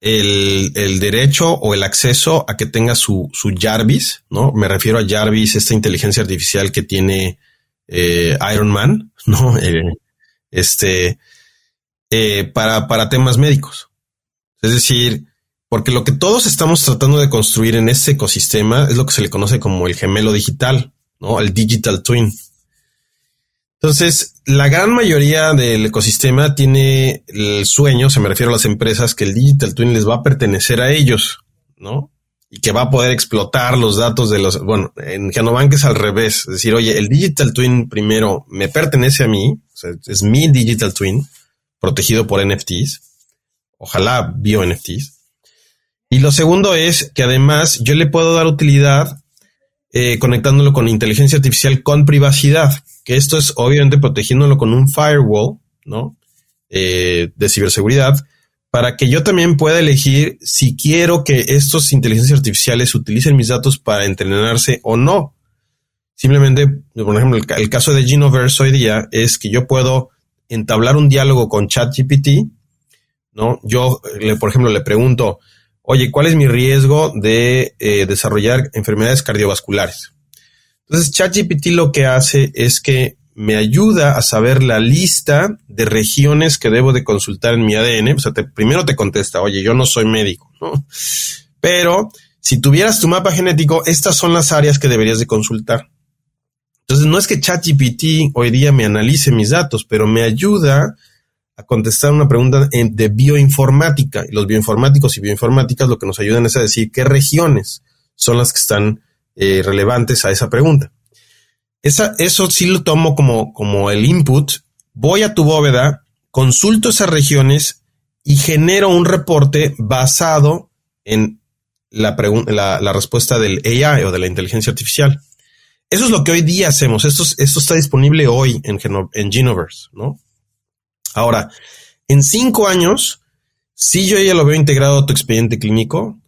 el, derecho o el acceso a que tenga su, su Jarvis, ¿no? Me refiero a Jarvis, esta inteligencia artificial que tiene eh, Iron Man, ¿no? Eh, este, eh, para, para temas médicos. Es decir, porque lo que todos estamos tratando de construir en ese ecosistema es lo que se le conoce como el gemelo digital, ¿no? El digital twin. Entonces, la gran mayoría del ecosistema tiene el sueño, se me refiero a las empresas, que el digital twin les va a pertenecer a ellos, ¿no? Y que va a poder explotar los datos de los, bueno, en Genobank es al revés, es decir, oye, el digital twin primero me pertenece a mí, es mi digital twin, protegido por NFTs, ojalá bio NFTs, y lo segundo es que además yo le puedo dar utilidad eh, conectándolo con inteligencia artificial con privacidad, que esto es obviamente protegiéndolo con un firewall, ¿no? Eh, de ciberseguridad, para que yo también pueda elegir si quiero que estos inteligencias artificiales utilicen mis datos para entrenarse o no. Simplemente, por ejemplo, el, caso de Genoverse hoy día es que yo puedo entablar un diálogo con ChatGPT, ¿no? Yo, por ejemplo, le pregunto, oye, ¿cuál es mi riesgo de eh, desarrollar enfermedades cardiovasculares? Entonces, ChatGPT lo que hace es que me ayuda a saber la lista de regiones que debo de consultar en mi ADN. O sea, primero te contesta, oye, yo no soy médico, ¿no? Pero si tuvieras tu mapa genético, estas son las áreas que deberías de consultar. Entonces, no es que ChatGPT hoy día me analice mis datos, pero me ayuda a contestar una pregunta de bioinformática. Y los bioinformáticos y bioinformáticas lo que nos ayudan es a decir qué regiones son las que están eh, relevantes a esa pregunta. Esa, eso sí lo tomo como, como el input. Voy a tu bóveda, consulto esas regiones y genero un reporte basado en la, la, la, respuesta del AI o de la inteligencia artificial. Eso es lo que hoy día hacemos. Esto, esto está disponible hoy en, en Genoverse, ¿no? Ahora, en cinco años, si yo ya lo veo integrado a tu expediente clínico,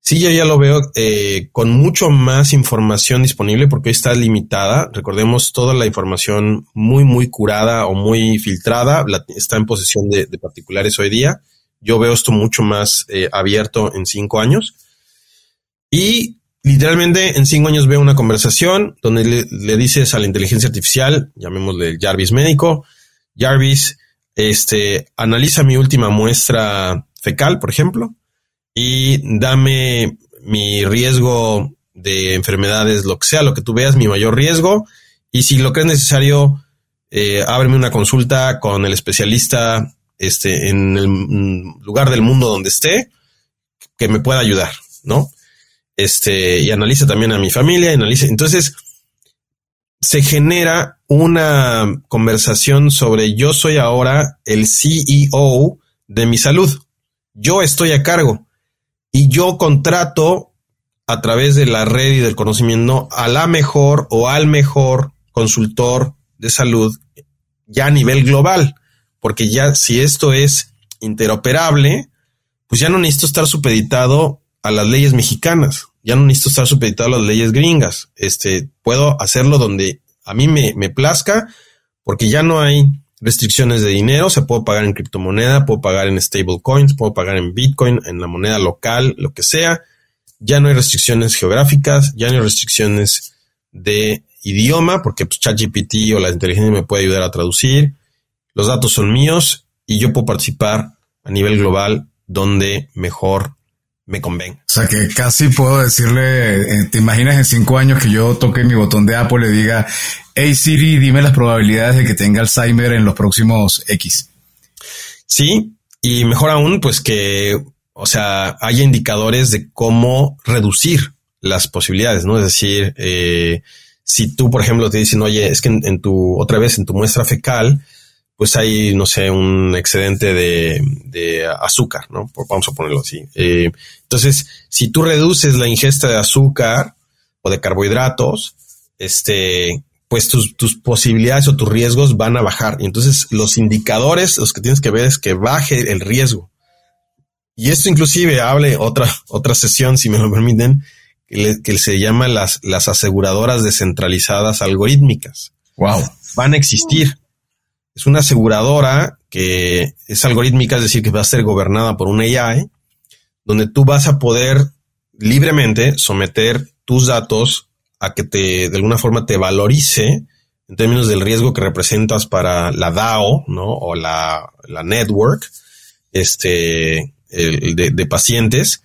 si yo ya lo veo eh, con mucho más información disponible porque está limitada. Recordemos toda la información muy, muy curada o muy filtrada está en posesión de, particulares hoy día. Yo veo esto mucho más eh, abierto en cinco años. Y literalmente en cinco años veo una conversación donde le, le dices a la inteligencia artificial, llamémosle Jarvis médico, Jarvis, este, analiza mi última muestra fecal, por ejemplo, y dame mi riesgo de enfermedades, lo que sea, lo que tú veas, mi mayor riesgo. Y si lo crees necesario, eh, ábreme una consulta con el especialista este, en el lugar del mundo donde esté, que me pueda ayudar, ¿no? Este, y analiza también a mi familia, analiza. Entonces, se genera una conversación sobre yo soy ahora el CEO de mi salud. Yo estoy a cargo y yo contrato a través de la red y del conocimiento a la mejor o al mejor consultor de salud ya a nivel global, porque ya si esto es interoperable, pues ya no necesito estar supeditado a las leyes mexicanas, ya no necesito estar supeditado a las leyes gringas, este, puedo hacerlo donde a mí me, me plazca, porque ya no hay restricciones de dinero, se puede pagar en criptomoneda, puedo pagar en stablecoins, puedo pagar en Bitcoin, en la moneda local, lo que sea. Ya no hay restricciones geográficas, ya no hay restricciones de idioma, porque pues, ChatGPT o la inteligencia me puede ayudar a traducir. Los datos son míos y yo puedo participar a nivel global donde mejor me convenga. O sea que casi puedo decirle, eh, te imaginas en cinco años que yo toque mi botón de Apple y le diga, hey Siri, dime las probabilidades de que tenga Alzheimer en los próximos X. Sí, y mejor aún, pues que, o sea, haya indicadores de cómo reducir las posibilidades, ¿no? Es decir, eh, si tú, por ejemplo, te dicen, oye, es que en, tu, otra vez en tu muestra fecal, pues hay, no sé, un excedente de, azúcar, ¿no? Vamos a ponerlo así. Eh, entonces, si tú reduces la ingesta de azúcar o de carbohidratos, este, pues tus, tus posibilidades o tus riesgos van a bajar. Y entonces los indicadores, los que tienes que ver es que baje el riesgo. Y esto inclusive hable otra, otra sesión, si me lo permiten, que, se llama las, las aseguradoras descentralizadas algorítmicas. Wow. Van a existir. Es una aseguradora que es algorítmica, es decir, que va a ser gobernada por un AI, donde tú vas a poder libremente someter tus datos a que te, de alguna forma, te valorice en términos del riesgo que representas para la DAO, ¿no? O la, la network, este, de, de pacientes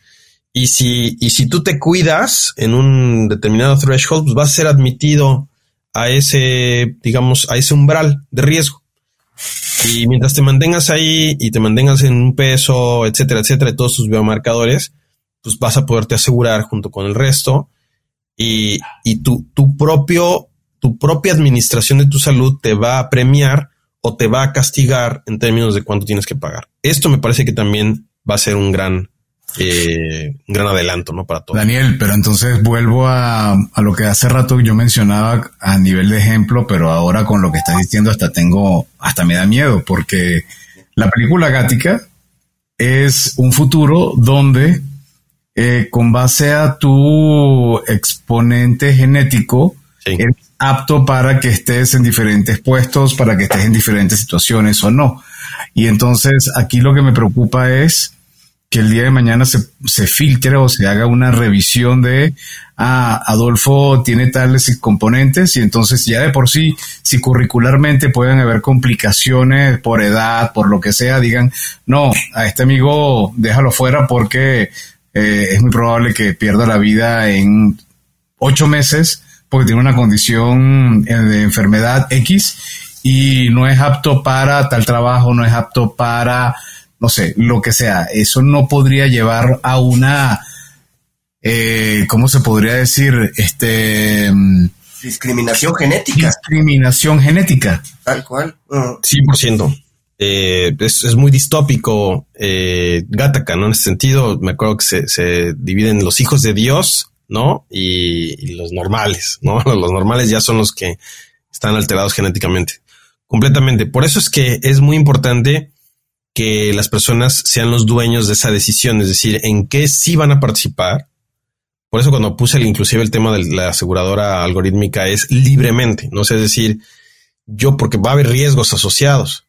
y si, y si tú te cuidas en un determinado threshold, pues vas a ser admitido a ese, digamos, a ese umbral de riesgo. Y mientras te mantengas ahí y te mantengas en un peso, etcétera, etcétera, de todos tus biomarcadores, pues vas a poderte asegurar junto con el resto. Y, y tu, tu propio, tu propia administración de tu salud te va a premiar o te va a castigar en términos de cuánto tienes que pagar. Esto me parece que también va a ser un gran, eh, un gran adelanto, ¿no? Para todo. Daniel, pero entonces vuelvo a, a, lo que hace rato yo mencionaba a nivel de ejemplo, pero ahora con lo que estás diciendo hasta tengo, hasta me da miedo, porque la película Gática es un futuro donde eh, con base a tu exponente genético, sí. es apto para que estés en diferentes puestos, para que estés en diferentes situaciones o no. Y entonces aquí lo que me preocupa es que el día de mañana se, se filtre o se haga una revisión de, ah, Adolfo tiene tales componentes y entonces ya de por sí, si curricularmente pueden haber complicaciones por edad, por lo que sea, digan, no, a este amigo déjalo fuera porque eh, es muy probable que pierda la vida en ocho meses porque tiene una condición eh, de enfermedad X y no es apto para tal trabajo, no es apto para no sé, lo que sea, eso no podría llevar a una, eh, ¿cómo se podría decir? Este... Discriminación genética. Discriminación genética. Tal cual. Uh. 100%. Eh, es, es, muy distópico eh, Gattaca, ¿no? En ese sentido, me acuerdo que se, se dividen los hijos de Dios, ¿no? Y, y, los normales, ¿no? Los normales ya son los que están alterados genéticamente. Completamente. Por eso es que es muy importante que las personas sean los dueños de esa decisión, es decir, en qué sí van a participar. Por eso cuando puse el, inclusive el tema de la aseguradora algorítmica es libremente, no sé, es decir, yo porque va a haber riesgos asociados.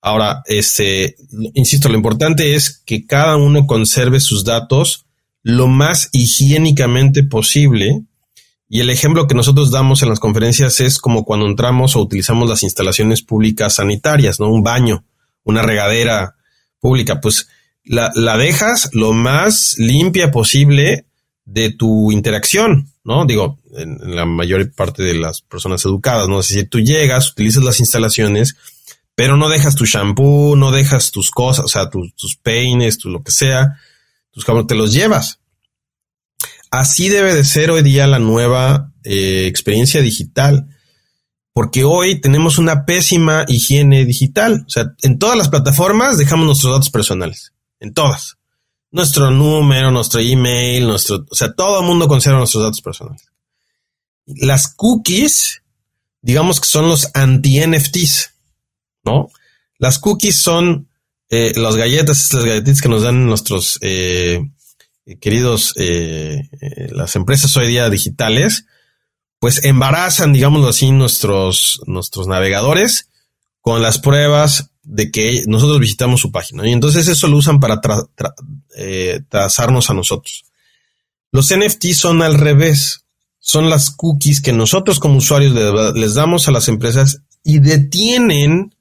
Ahora, este, insisto, lo importante es que cada uno conserve sus datos lo más higiénicamente posible. Y el ejemplo que nosotros damos en las conferencias es como cuando entramos o utilizamos las instalaciones públicas sanitarias, ¿no? Un baño una regadera pública, pues la, la, dejas lo más limpia posible de tu interacción, ¿no? Digo, en, la mayor parte de las personas educadas, ¿no? Es decir, tú llegas, utilizas las instalaciones, pero no dejas tu shampoo, no dejas tus cosas, o sea, tus, peines, tu lo que sea, tus cabros, te los llevas. Así debe de ser hoy día la nueva eh, experiencia digital porque hoy tenemos una pésima higiene digital. O sea, en todas las plataformas dejamos nuestros datos personales, en todas. nuestro número, nuestro email, nuestro, o sea, todo el mundo conserva nuestros datos personales. Las cookies, digamos que son los anti-NFTs, ¿no? Las cookies son eh, las galletas, estas galletitas que nos dan nuestros eh, queridos, eh, las empresas hoy día digitales, pues embarazan, digámoslo así, nuestros, nuestros navegadores con las pruebas de que nosotros visitamos su página. Y entonces eso lo usan para trazarnos a nosotros. Los NFT son al revés. Son las cookies que nosotros como usuarios les damos a las empresas y detienen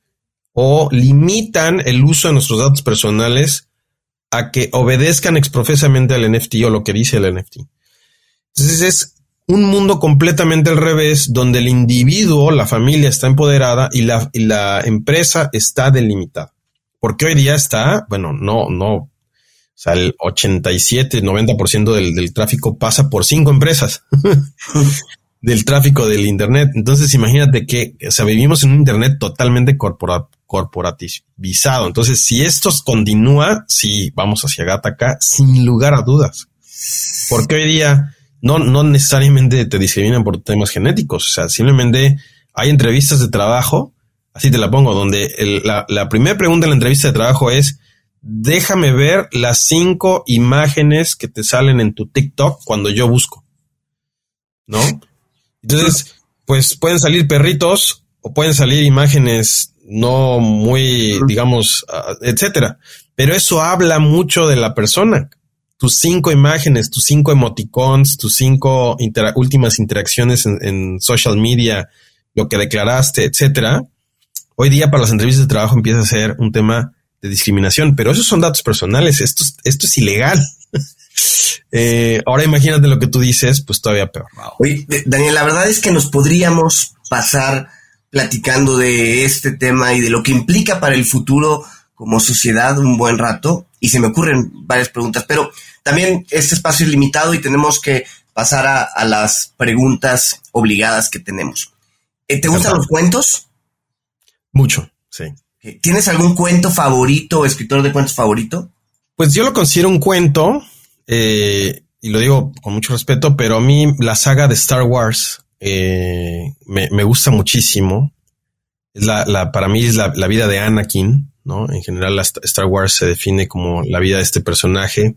o limitan el uso de nuestros datos personales a que obedezcan exprofesamente al NFT o lo que dice el NFT. Entonces es un mundo completamente al revés, donde el individuo, la familia está empoderada y la, empresa está delimitada. Porque hoy día está, bueno, no, no, o sea, el 87, 90% del, del tráfico pasa por cinco empresas. del tráfico del Internet. Entonces, imagínate que, o sea, vivimos en un Internet totalmente corporativizado. Entonces, si esto continúa, sí, vamos hacia Gataca, sin lugar a dudas. Porque hoy día no, no necesariamente te discriminan por temas genéticos. O sea, simplemente hay entrevistas de trabajo, así te la pongo, donde la, la primera pregunta en la entrevista de trabajo es, déjame ver las cinco imágenes que te salen en tu TikTok cuando yo busco. ¿No? Entonces, pues pueden salir perritos o pueden salir imágenes no muy, digamos, ah, etcétera. Pero eso habla mucho de la persona. Tus cinco imágenes, tus cinco emoticons, tus cinco últimas interacciones en, social media, lo que declaraste, etcétera. Hoy día para las entrevistas de trabajo empieza a ser un tema de discriminación, pero esos son datos personales. Esto, esto es ilegal. Eh, ahora imagínate lo que tú dices, pues todavía peor. Oye, Daniel, la verdad es que nos podríamos pasar platicando de este tema y de lo que implica para el futuro como sociedad un buen rato y se me ocurren varias preguntas, pero también este espacio es limitado y tenemos que pasar a, las preguntas obligadas que tenemos. Eh, ¿Te gustan los cuentos? Mucho, sí. ¿Tienes algún cuento favorito o escritor de cuentos favorito? Pues yo lo considero un cuento, eh, y lo digo con mucho respeto, pero a mí la saga de Star Wars eh, me, gusta muchísimo. Es la, para mí es la, vida de Anakin, ¿no? En general, Star Wars se define como la vida de este personaje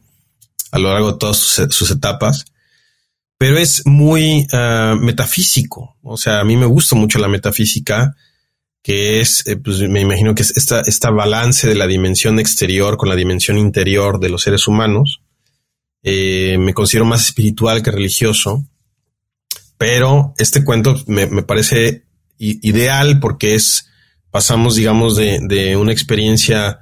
a lo largo de todas sus, etapas, pero es muy ah, metafísico. O sea, a mí me gusta mucho la metafísica, que es, eh, pues me imagino que es esta, balance de la dimensión exterior con la dimensión interior de los seres humanos eh, me considero más espiritual que religioso, pero este cuento me, parece ideal porque es, pasamos, digamos, de, una experiencia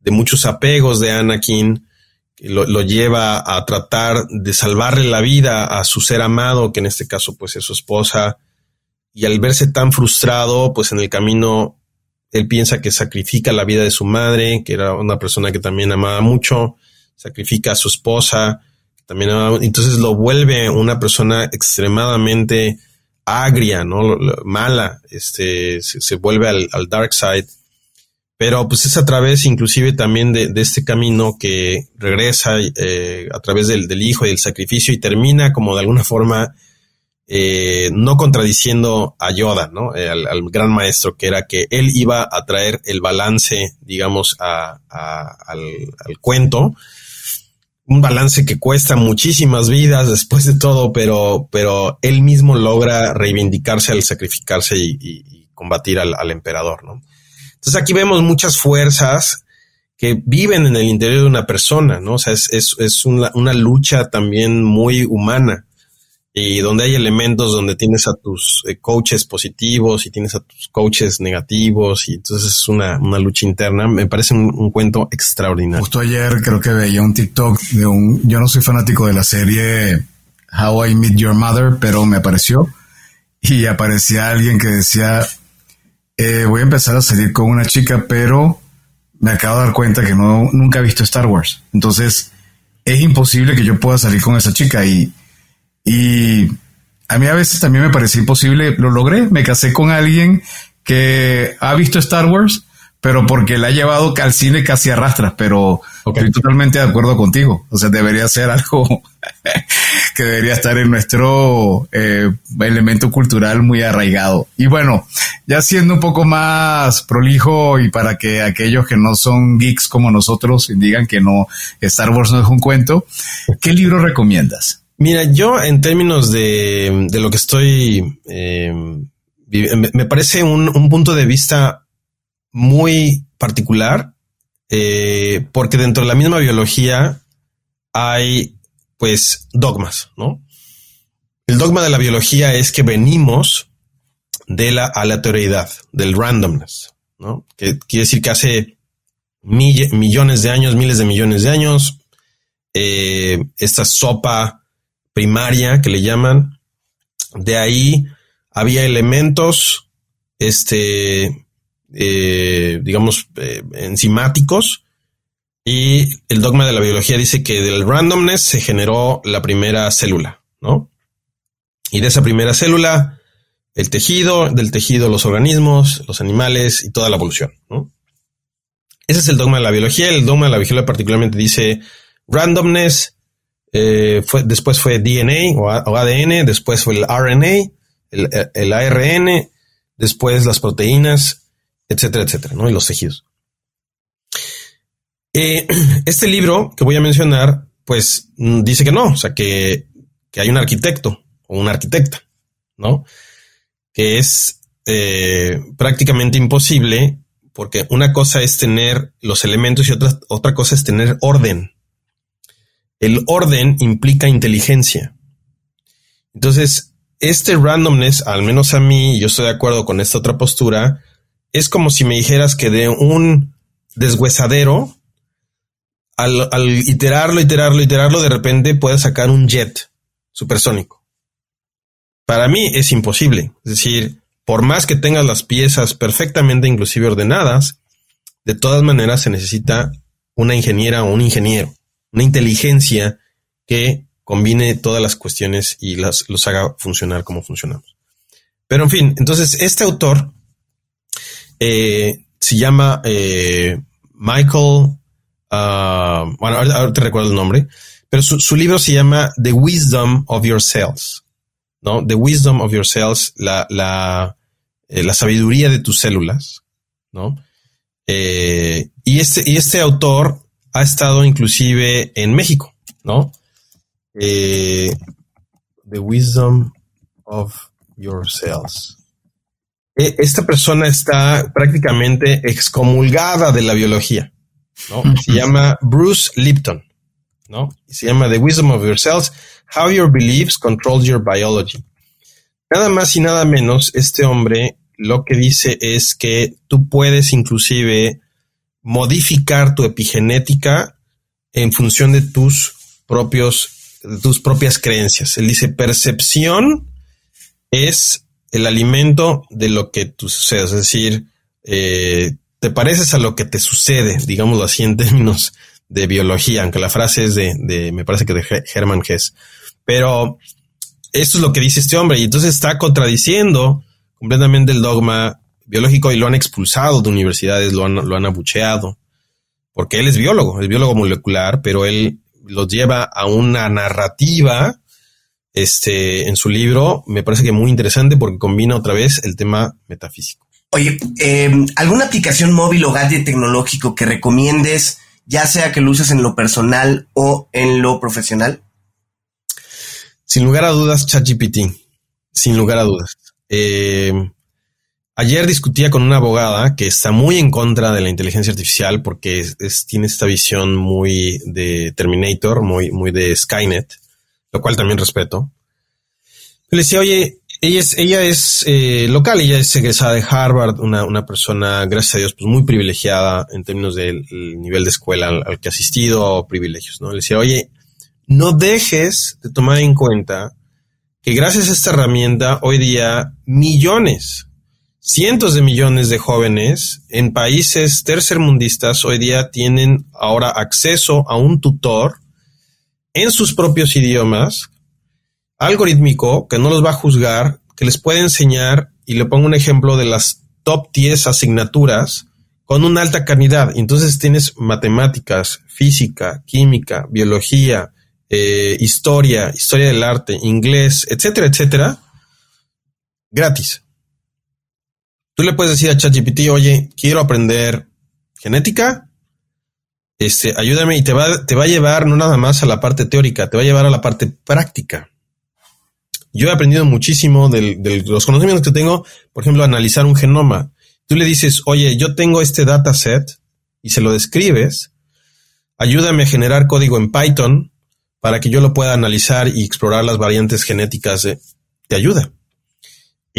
de muchos apegos de Anakin, que lo, lleva a tratar de salvarle la vida a su ser amado, que en este caso pues es su esposa, y al verse tan frustrado, pues en el camino él piensa que sacrifica la vida de su madre, que era una persona que también amaba mucho, sacrifica a su esposa, también entonces lo vuelve una persona extremadamente agria, ¿no? Mala, este, se, vuelve al, dark side. Pero pues es a través inclusive también de, este camino que regresa eh, a través del, hijo y del sacrificio y termina como de alguna forma eh, no contradiciendo a Yoda, ¿no? Eh, al, gran maestro, que era que él iba a traer el balance, digamos, a, al, al, cuento un balance que cuesta muchísimas vidas después de todo, pero, pero él mismo logra reivindicarse al sacrificarse y, combatir al, emperador, ¿no? Entonces aquí vemos muchas fuerzas que viven en el interior de una persona, ¿no? O sea, es, es, es una, una lucha también muy humana y donde hay elementos donde tienes a tus eh, coaches positivos y tienes a tus coaches negativos y entonces es una, lucha interna. Me parece un, cuento extraordinario. Justo ayer creo que veía un TikTok de un, yo no soy fanático de la serie How I Meet Your Mother, pero me apareció y aparecía alguien que decía, eh, voy a empezar a salir con una chica, pero me acabo de dar cuenta que no, nunca he visto Star Wars. Entonces es imposible que yo pueda salir con esa chica y y a mí a veces también me parecía imposible, lo logré, me casé con alguien que ha visto Star Wars, pero porque la ha llevado al cine casi arrastras, pero estoy totalmente de acuerdo contigo. O sea, debería ser algo que debería estar en nuestro eh, elemento cultural muy arraigado. Y bueno, ya siendo un poco más prolijo y para que aquellos que no son geeks como nosotros digan que no, Star Wars no es un cuento, ¿qué libro recomiendas? Mira, yo en términos de, de lo que estoy, eh, me parece un, un punto de vista muy particular, eh, porque dentro de la misma biología hay pues dogmas, ¿no? El dogma de la biología es que venimos de la aleatoriedad, del randomness, ¿no? Que quiere decir que hace millones de años, miles de millones de años, eh, esta sopa primaria que le llaman, de ahí había elementos, este, eh, digamos, eh, enzimáticos. Y el dogma de la biología dice que del randomness se generó la primera célula, ¿no? Y de esa primera célula, el tejido, del tejido los organismos, los animales y toda la evolución, ¿no? Ese es el dogma de la biología. El dogma de la biología particularmente dice randomness, eh, fue, después fue DNA o, ADN, después fue el RNA, el, el ARN, después las proteínas etcétera, etcétera, ¿no? Y los tejidos. Eh, este libro que voy a mencionar, pues mm, dice que no, o sea, que, hay un arquitecto o una arquitecta, ¿no? Que es eh, prácticamente imposible porque una cosa es tener los elementos y otra, otra cosa es tener orden. El orden implica inteligencia. Entonces, este randomness, al menos a mí, yo estoy de acuerdo con esta otra postura, es como si me dijeras que de un deshuesadero, al, iterarlo, iterarlo, iterarlo, de repente puedes sacar un jet supersónico. Para mí es imposible. Es decir, por más que tengas las piezas perfectamente inclusive ordenadas, de todas maneras se necesita una ingeniera o un ingeniero, una inteligencia que combine todas las cuestiones y las, los haga funcionar como funcionamos. Pero en fin, entonces este autor eh, se llama eh, Michael, uh, bueno, ahora, te recuerdo el nombre, pero su, libro se llama The Wisdom of Your Cells, ¿no? The Wisdom of Your Cells, la, la, eh, la sabiduría de tus células, ¿no? y, este, y este autor ha estado inclusive en México, ¿no? The Wisdom of Your Cells. E, esta persona está prácticamente excomulgada de la biología. ¿no? Se llama Bruce Lipton. ¿no? Se llama The Wisdom of Yourselves, How Your Beliefs Control Your Biology. Nada más y nada menos, este hombre lo que dice es que tú puedes inclusive modificar tu epigenética en función de tus propios, tus propias creencias. Él dice percepción es el alimento de lo que tú sucede, es decir, eh, te pareces a lo que te sucede, digámoslo así en términos de biología, aunque la frase es de, de me parece que de Hermann Hess. Pero esto es lo que dice este hombre y entonces está contradiciendo completamente el dogma biológico y lo han expulsado de universidades, lo han, lo han abucheado, porque él es biólogo, es biólogo molecular, pero él los lleva a una narrativa este, en su libro, me parece que muy interesante porque combina otra vez el tema metafísico. Oye, em, ¿alguna aplicación móvil o gadget tecnológico que recomiendes, ya sea que lo uses en lo personal o en lo profesional? Sin lugar a dudas, ChatGPT. Sin lugar a dudas. Em, ayer discutía con una abogada que está muy en contra de la inteligencia artificial porque tiene esta visión muy de Terminator, muy, muy de Skynet lo cual también respeto. Le decía, oye, ella es, ella es eh, local, ella es egresada de Harvard, una, una, persona, gracias a Dios, pues muy privilegiada en términos del nivel de escuela al, que ha asistido, privilegios, ¿no? Le decía, oye, no dejes de tomar en cuenta que gracias a esta herramienta, hoy día, millones, cientos de millones de jóvenes en países tercermundistas hoy día tienen ahora acceso a un tutor en sus propios idiomas, algorítmico, que no los va a juzgar, que les puede enseñar, y le pongo un ejemplo de las top 10 asignaturas con una alta calidad. Entonces tienes matemáticas, física, química, biología, eh, historia, historia del arte, inglés, etcétera, etcétera, gratis. Tú le puedes decir a ChatGPT, oye, quiero aprender genética, este, ayúdame y te va, te va a llevar no nada más a la parte teórica, te va a llevar a la parte práctica. Yo he aprendido muchísimo de, los conocimientos que tengo, por ejemplo, analizar un genoma. Tú le dices, oye, yo tengo este dataset y se lo describes, ayúdame a generar código en Python para que yo lo pueda analizar y explorar las variantes genéticas de, de ayuda.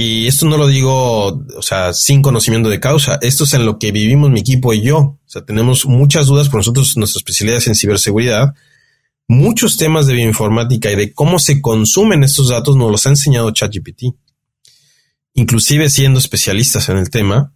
Y esto no lo digo, o sea, sin conocimiento de causa. Esto es en lo que vivimos mi equipo y yo. O sea, tenemos muchas dudas por nosotros, nuestra especialidad es en ciberseguridad. Muchos temas de bioinformática y de cómo se consumen estos datos nos los ha enseñado ChatGPT. Inclusive siendo especialistas en el tema.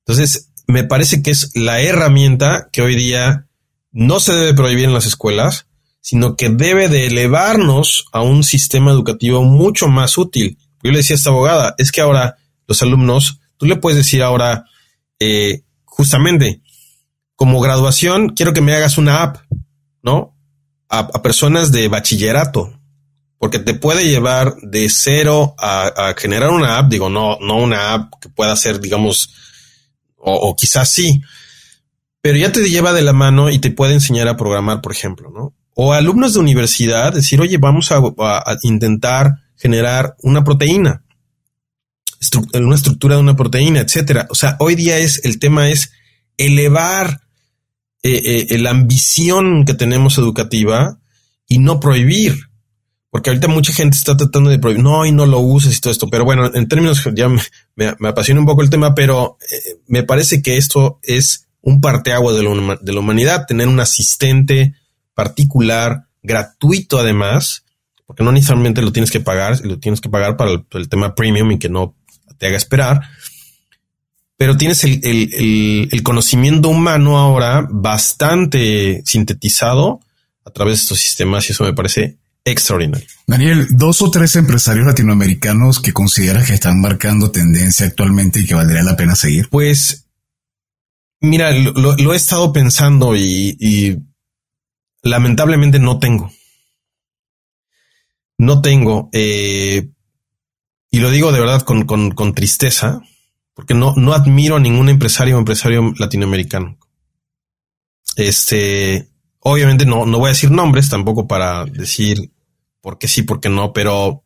Entonces, me parece que es la herramienta que hoy día no se debe prohibir en las escuelas, sino que debe de elevarnos a un sistema educativo mucho más útil yo le decía a esta abogada, es que ahora los alumnos, tú le puedes decir ahora, eh, justamente, como graduación, quiero que me hagas una app, ¿no? A, personas de bachillerato, porque te puede llevar de cero a, generar una app, digo, no, no una app que pueda ser, digamos, o, quizás sí, pero ya te lleva de la mano y te puede enseñar a programar, por ejemplo, ¿no? O alumnos de universidad, decir, oye, vamos a intentar generar una proteína, una estructura de una proteína, etcétera. O sea, hoy día es el tema es elevar eh, eh, la ambición que tenemos educativa y no prohibir. Porque ahorita mucha gente está tratando de prohibir, no, y no lo uses y todo esto. Pero bueno, en términos, ya me, apasiona un poco el tema, pero eh, me parece que esto es un parteagua de, de la humanidad, tener un asistente particular, gratuito además, porque no necesariamente lo tienes que pagar, lo tienes que pagar para el, tema premium y que no te haga esperar. Pero tienes el, conocimiento humano ahora bastante sintetizado a través de estos sistemas y eso me parece extraordinario. Daniel, dos o tres empresarios latinoamericanos que consideras que están marcando tendencia actualmente y que valdría la pena seguir. Pues, mira, lo, he estado pensando y lamentablemente no tengo no tengo, eh, y lo digo de verdad con, con, tristeza, porque no, no admiro a ningún empresario o empresario latinoamericano. Este, obviamente no, no voy a decir nombres tampoco para decir por qué sí, por qué no, pero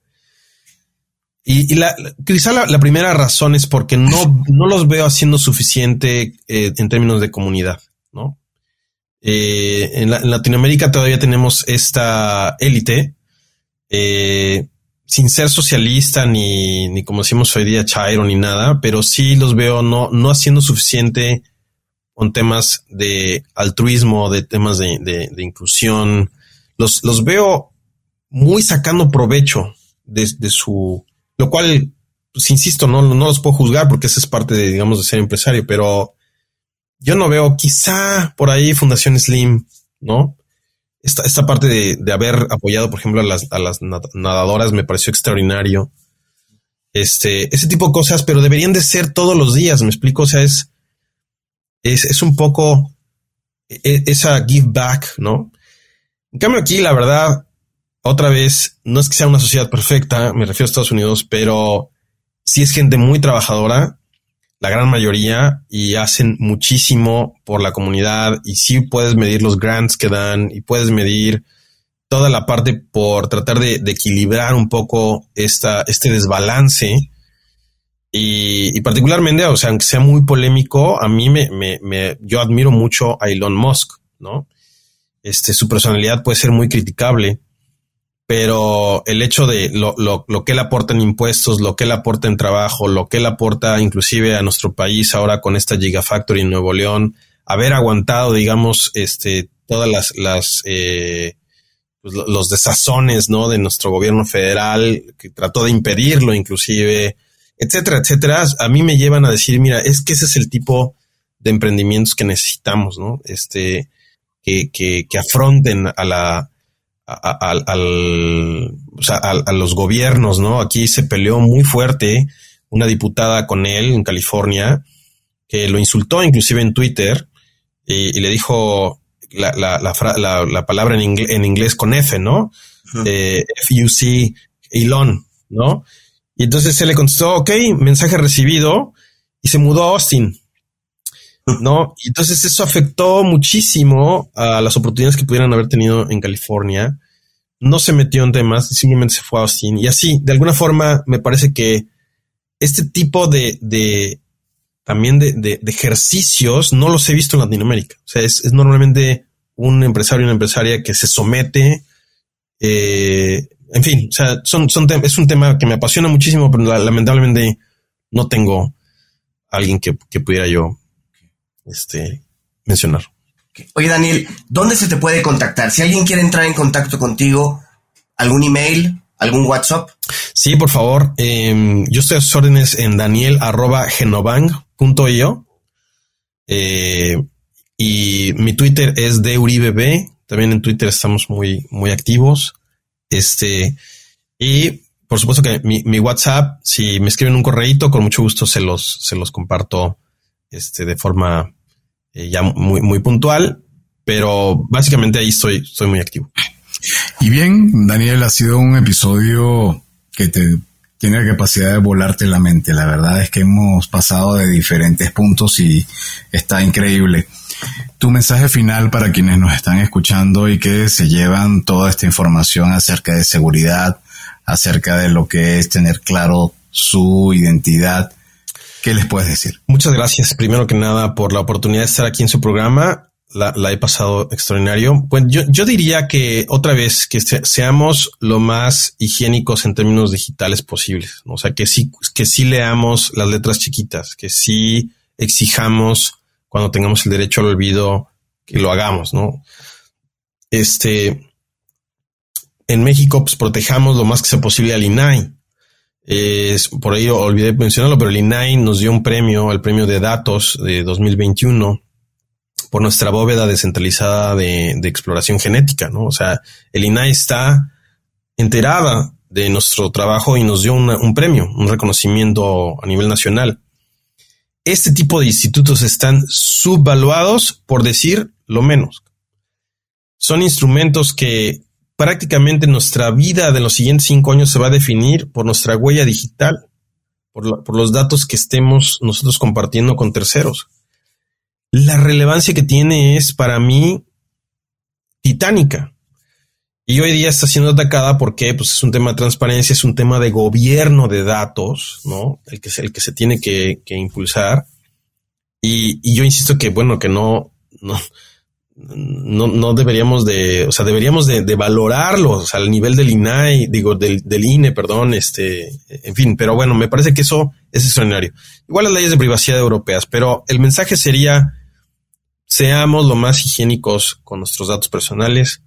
y, la, quizá la, primera razón es porque no, no los veo haciendo suficiente eh, en términos de comunidad, ¿no? Eh, en, en, Latinoamérica todavía tenemos esta élite eh, sin ser socialista ni, ni como decimos hoy día Chairo ni nada, pero sí los veo no, no haciendo suficiente con temas de altruismo, de temas de, de, inclusión. Los, los veo muy sacando provecho de, su, lo cual, pues insisto, no, no los puedo juzgar porque esa es parte de, digamos, de ser empresario, pero yo no veo quizá por ahí Fundación Slim, ¿no? Esta, esta parte de, haber apoyado, por ejemplo, a las, nadadoras me pareció extraordinario. Este, ese tipo de cosas, pero deberían de ser todos los días, me explico. O sea, es, es, un poco e, esa give back, ¿no? En cambio, aquí, la verdad, otra vez, no es que sea una sociedad perfecta, me refiero a Estados Unidos, pero sí es gente muy trabajadora la gran mayoría y hacen muchísimo por la comunidad y sí puedes medir los grants que dan y puedes medir toda la parte por tratar de, equilibrar un poco esta, este desbalance. Y, particularmente, o sea, aunque sea muy polémico, a mí me, me, me, yo admiro mucho a Elon Musk, ¿no? Este, su personalidad puede ser muy criticable, pero el hecho de lo, lo, lo, que él aporta en impuestos, lo que él aporta en trabajo, lo que él aporta inclusive a nuestro país ahora con esta Gigafactory en Nuevo León, haber aguantado, digamos, este, todas las, las eh, pues, los desazones, ¿no? De nuestro gobierno federal, que trató de impedirlo inclusive, etcétera, etcétera, a mí me llevan a decir, mira, es que ese es el tipo de emprendimientos que necesitamos, ¿no? Este, que, que, que afronten a la, al, a, los gobiernos, ¿no? Aquí se peleó muy fuerte una diputada con él en California que lo insultó inclusive en Twitter y, le dijo la, la, la, la palabra en, inglés, en inglés con F, ¿no? Eh, F-U-C, Elon, ¿no? Y entonces se le contestó, ok, mensaje recibido, y se mudó a Austin. ¿No? Y entonces eso afectó muchísimo a las oportunidades que pudieran haber tenido en California. No se metió en temas, simplemente se fue a Austin. Y así, de alguna forma, me parece que este tipo de, de también de, de, ejercicios no los he visto en Latinoamérica. O sea, es, normalmente un empresario, una empresaria que se somete, eh, en fin, o sea, son, son es un tema que me apasiona muchísimo, pero lamentablemente no tengo alguien que, que pudiera yo este, mencionar. Oye, Daniel, ¿dónde se te puede contactar? Si alguien quiere entrar en contacto contigo, algún email, algún WhatsApp. Sí, por favor. Em, yo estoy a sus órdenes en daniel arroba genovang.io. Eh, y mi Twitter es de Uribe También en Twitter estamos muy, muy activos. Este, y por supuesto que mi, WhatsApp, si me escriben un correíto, con mucho gusto se los, se los comparto este, de forma eh, ya muy, muy puntual, pero básicamente ahí estoy, estoy muy activo. Y bien, Daniel, ha sido un episodio que te tiene la capacidad de volarte la mente. La verdad es que hemos pasado de diferentes puntos y está increíble. Tu mensaje final para quienes nos están escuchando y que se llevan toda esta información acerca de seguridad, acerca de lo que es tener claro su identidad. ¿Qué les puedes decir? Muchas gracias, primero que nada, por la oportunidad de estar aquí en su programa. La, he pasado extraordinario. Pues yo, diría que otra vez que seamos lo más higiénicos en términos digitales posibles. O sea, que sí, que sí leamos las letras chiquitas, que sí exijamos cuando tengamos el derecho al olvido que lo hagamos, ¿no? Este, en México, pues protejamos lo más que sea posible al INAI. Es, por ahí olvidé mencionarlo, pero el INAI nos dio un premio, el premio de datos de 2021 por nuestra bóveda descentralizada de, exploración genética, ¿no? O sea, el INAI está enterada de nuestro trabajo y nos dio un premio, un reconocimiento a nivel nacional. Este tipo de institutos están subvaluados, por decir lo menos. Son instrumentos que prácticamente nuestra vida de los siguientes cinco años se va a definir por nuestra huella digital, por, los datos que estemos nosotros compartiendo con terceros. La relevancia que tiene es para mí titánica. Y hoy día está siendo atacada porque pues, es un tema de transparencia, es un tema de gobierno de datos, ¿no? El que, se tiene que, impulsar. Y, y, yo insisto que, bueno, que no, no, no deberíamos de, o sea, deberíamos de, de valorarlos al nivel del INAI, digo, del, del, INE, perdón, este, en fin, pero bueno, me parece que eso es extraordinario. Igual las leyes de privacidad europeas, pero el mensaje sería, seamos lo más higiénicos con nuestros datos personales,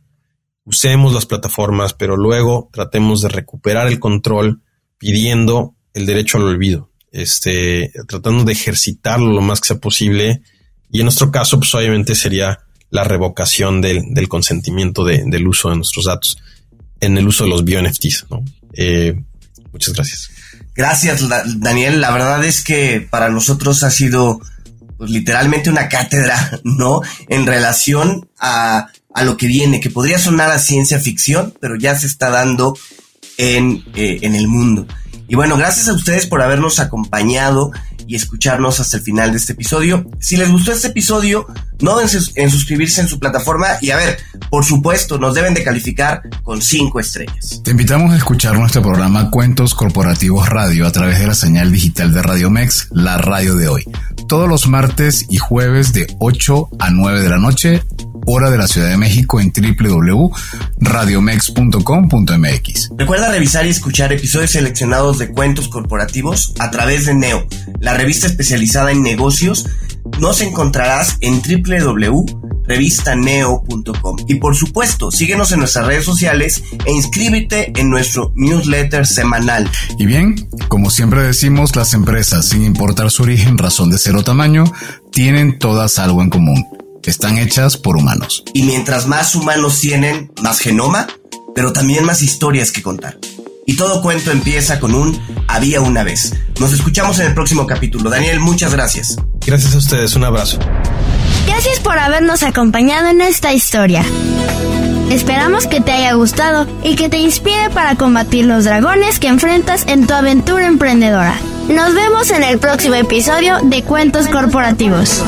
usemos las plataformas, pero luego tratemos de recuperar el control pidiendo el derecho al olvido, este, tratando de ejercitarlo lo más que sea posible. Y en nuestro caso, pues obviamente sería la revocación del, del consentimiento de, del uso de nuestros datos en el uso de los bio-NFTs. ¿no? Eh, muchas gracias. Gracias, Daniel. La verdad es que para nosotros ha sido pues, literalmente una cátedra, ¿no? En relación a, a, lo que viene, que podría sonar a ciencia ficción, pero ya se está dando en, eh, en el mundo. Y bueno, gracias a ustedes por habernos acompañado y escucharnos hasta el final de este episodio. Si les gustó este episodio, no en, en suscribirse en su plataforma y a ver, por supuesto, nos deben de calificar con cinco estrellas. Te invitamos a escuchar nuestro programa Cuentos Corporativos Radio a través de la señal digital de Radio Mex, la radio de hoy. Todos los martes y jueves de 8 a 9 de la noche hora de la Ciudad de México en www.radiomex.com.mx. Recuerda revisar y escuchar episodios seleccionados de cuentos corporativos a través de Neo, la revista especializada en negocios. Nos encontrarás en www.revistaneo.com. Y por supuesto, síguenos en nuestras redes sociales e inscríbete en nuestro newsletter semanal. Y bien, como siempre decimos, las empresas, sin importar su origen, razón de ser o tamaño, tienen todas algo en común están hechas por humanos. Y mientras más humanos tienen, más genoma, pero también más historias que contar. Y todo cuento empieza con un había una vez. Nos escuchamos en el próximo capítulo. Daniel, muchas gracias. Gracias a ustedes, un abrazo. Gracias por habernos acompañado en esta historia. Esperamos que te haya gustado y que te inspire para combatir los dragones que enfrentas en tu aventura emprendedora. Nos vemos en el próximo episodio de Cuentos Corporativos.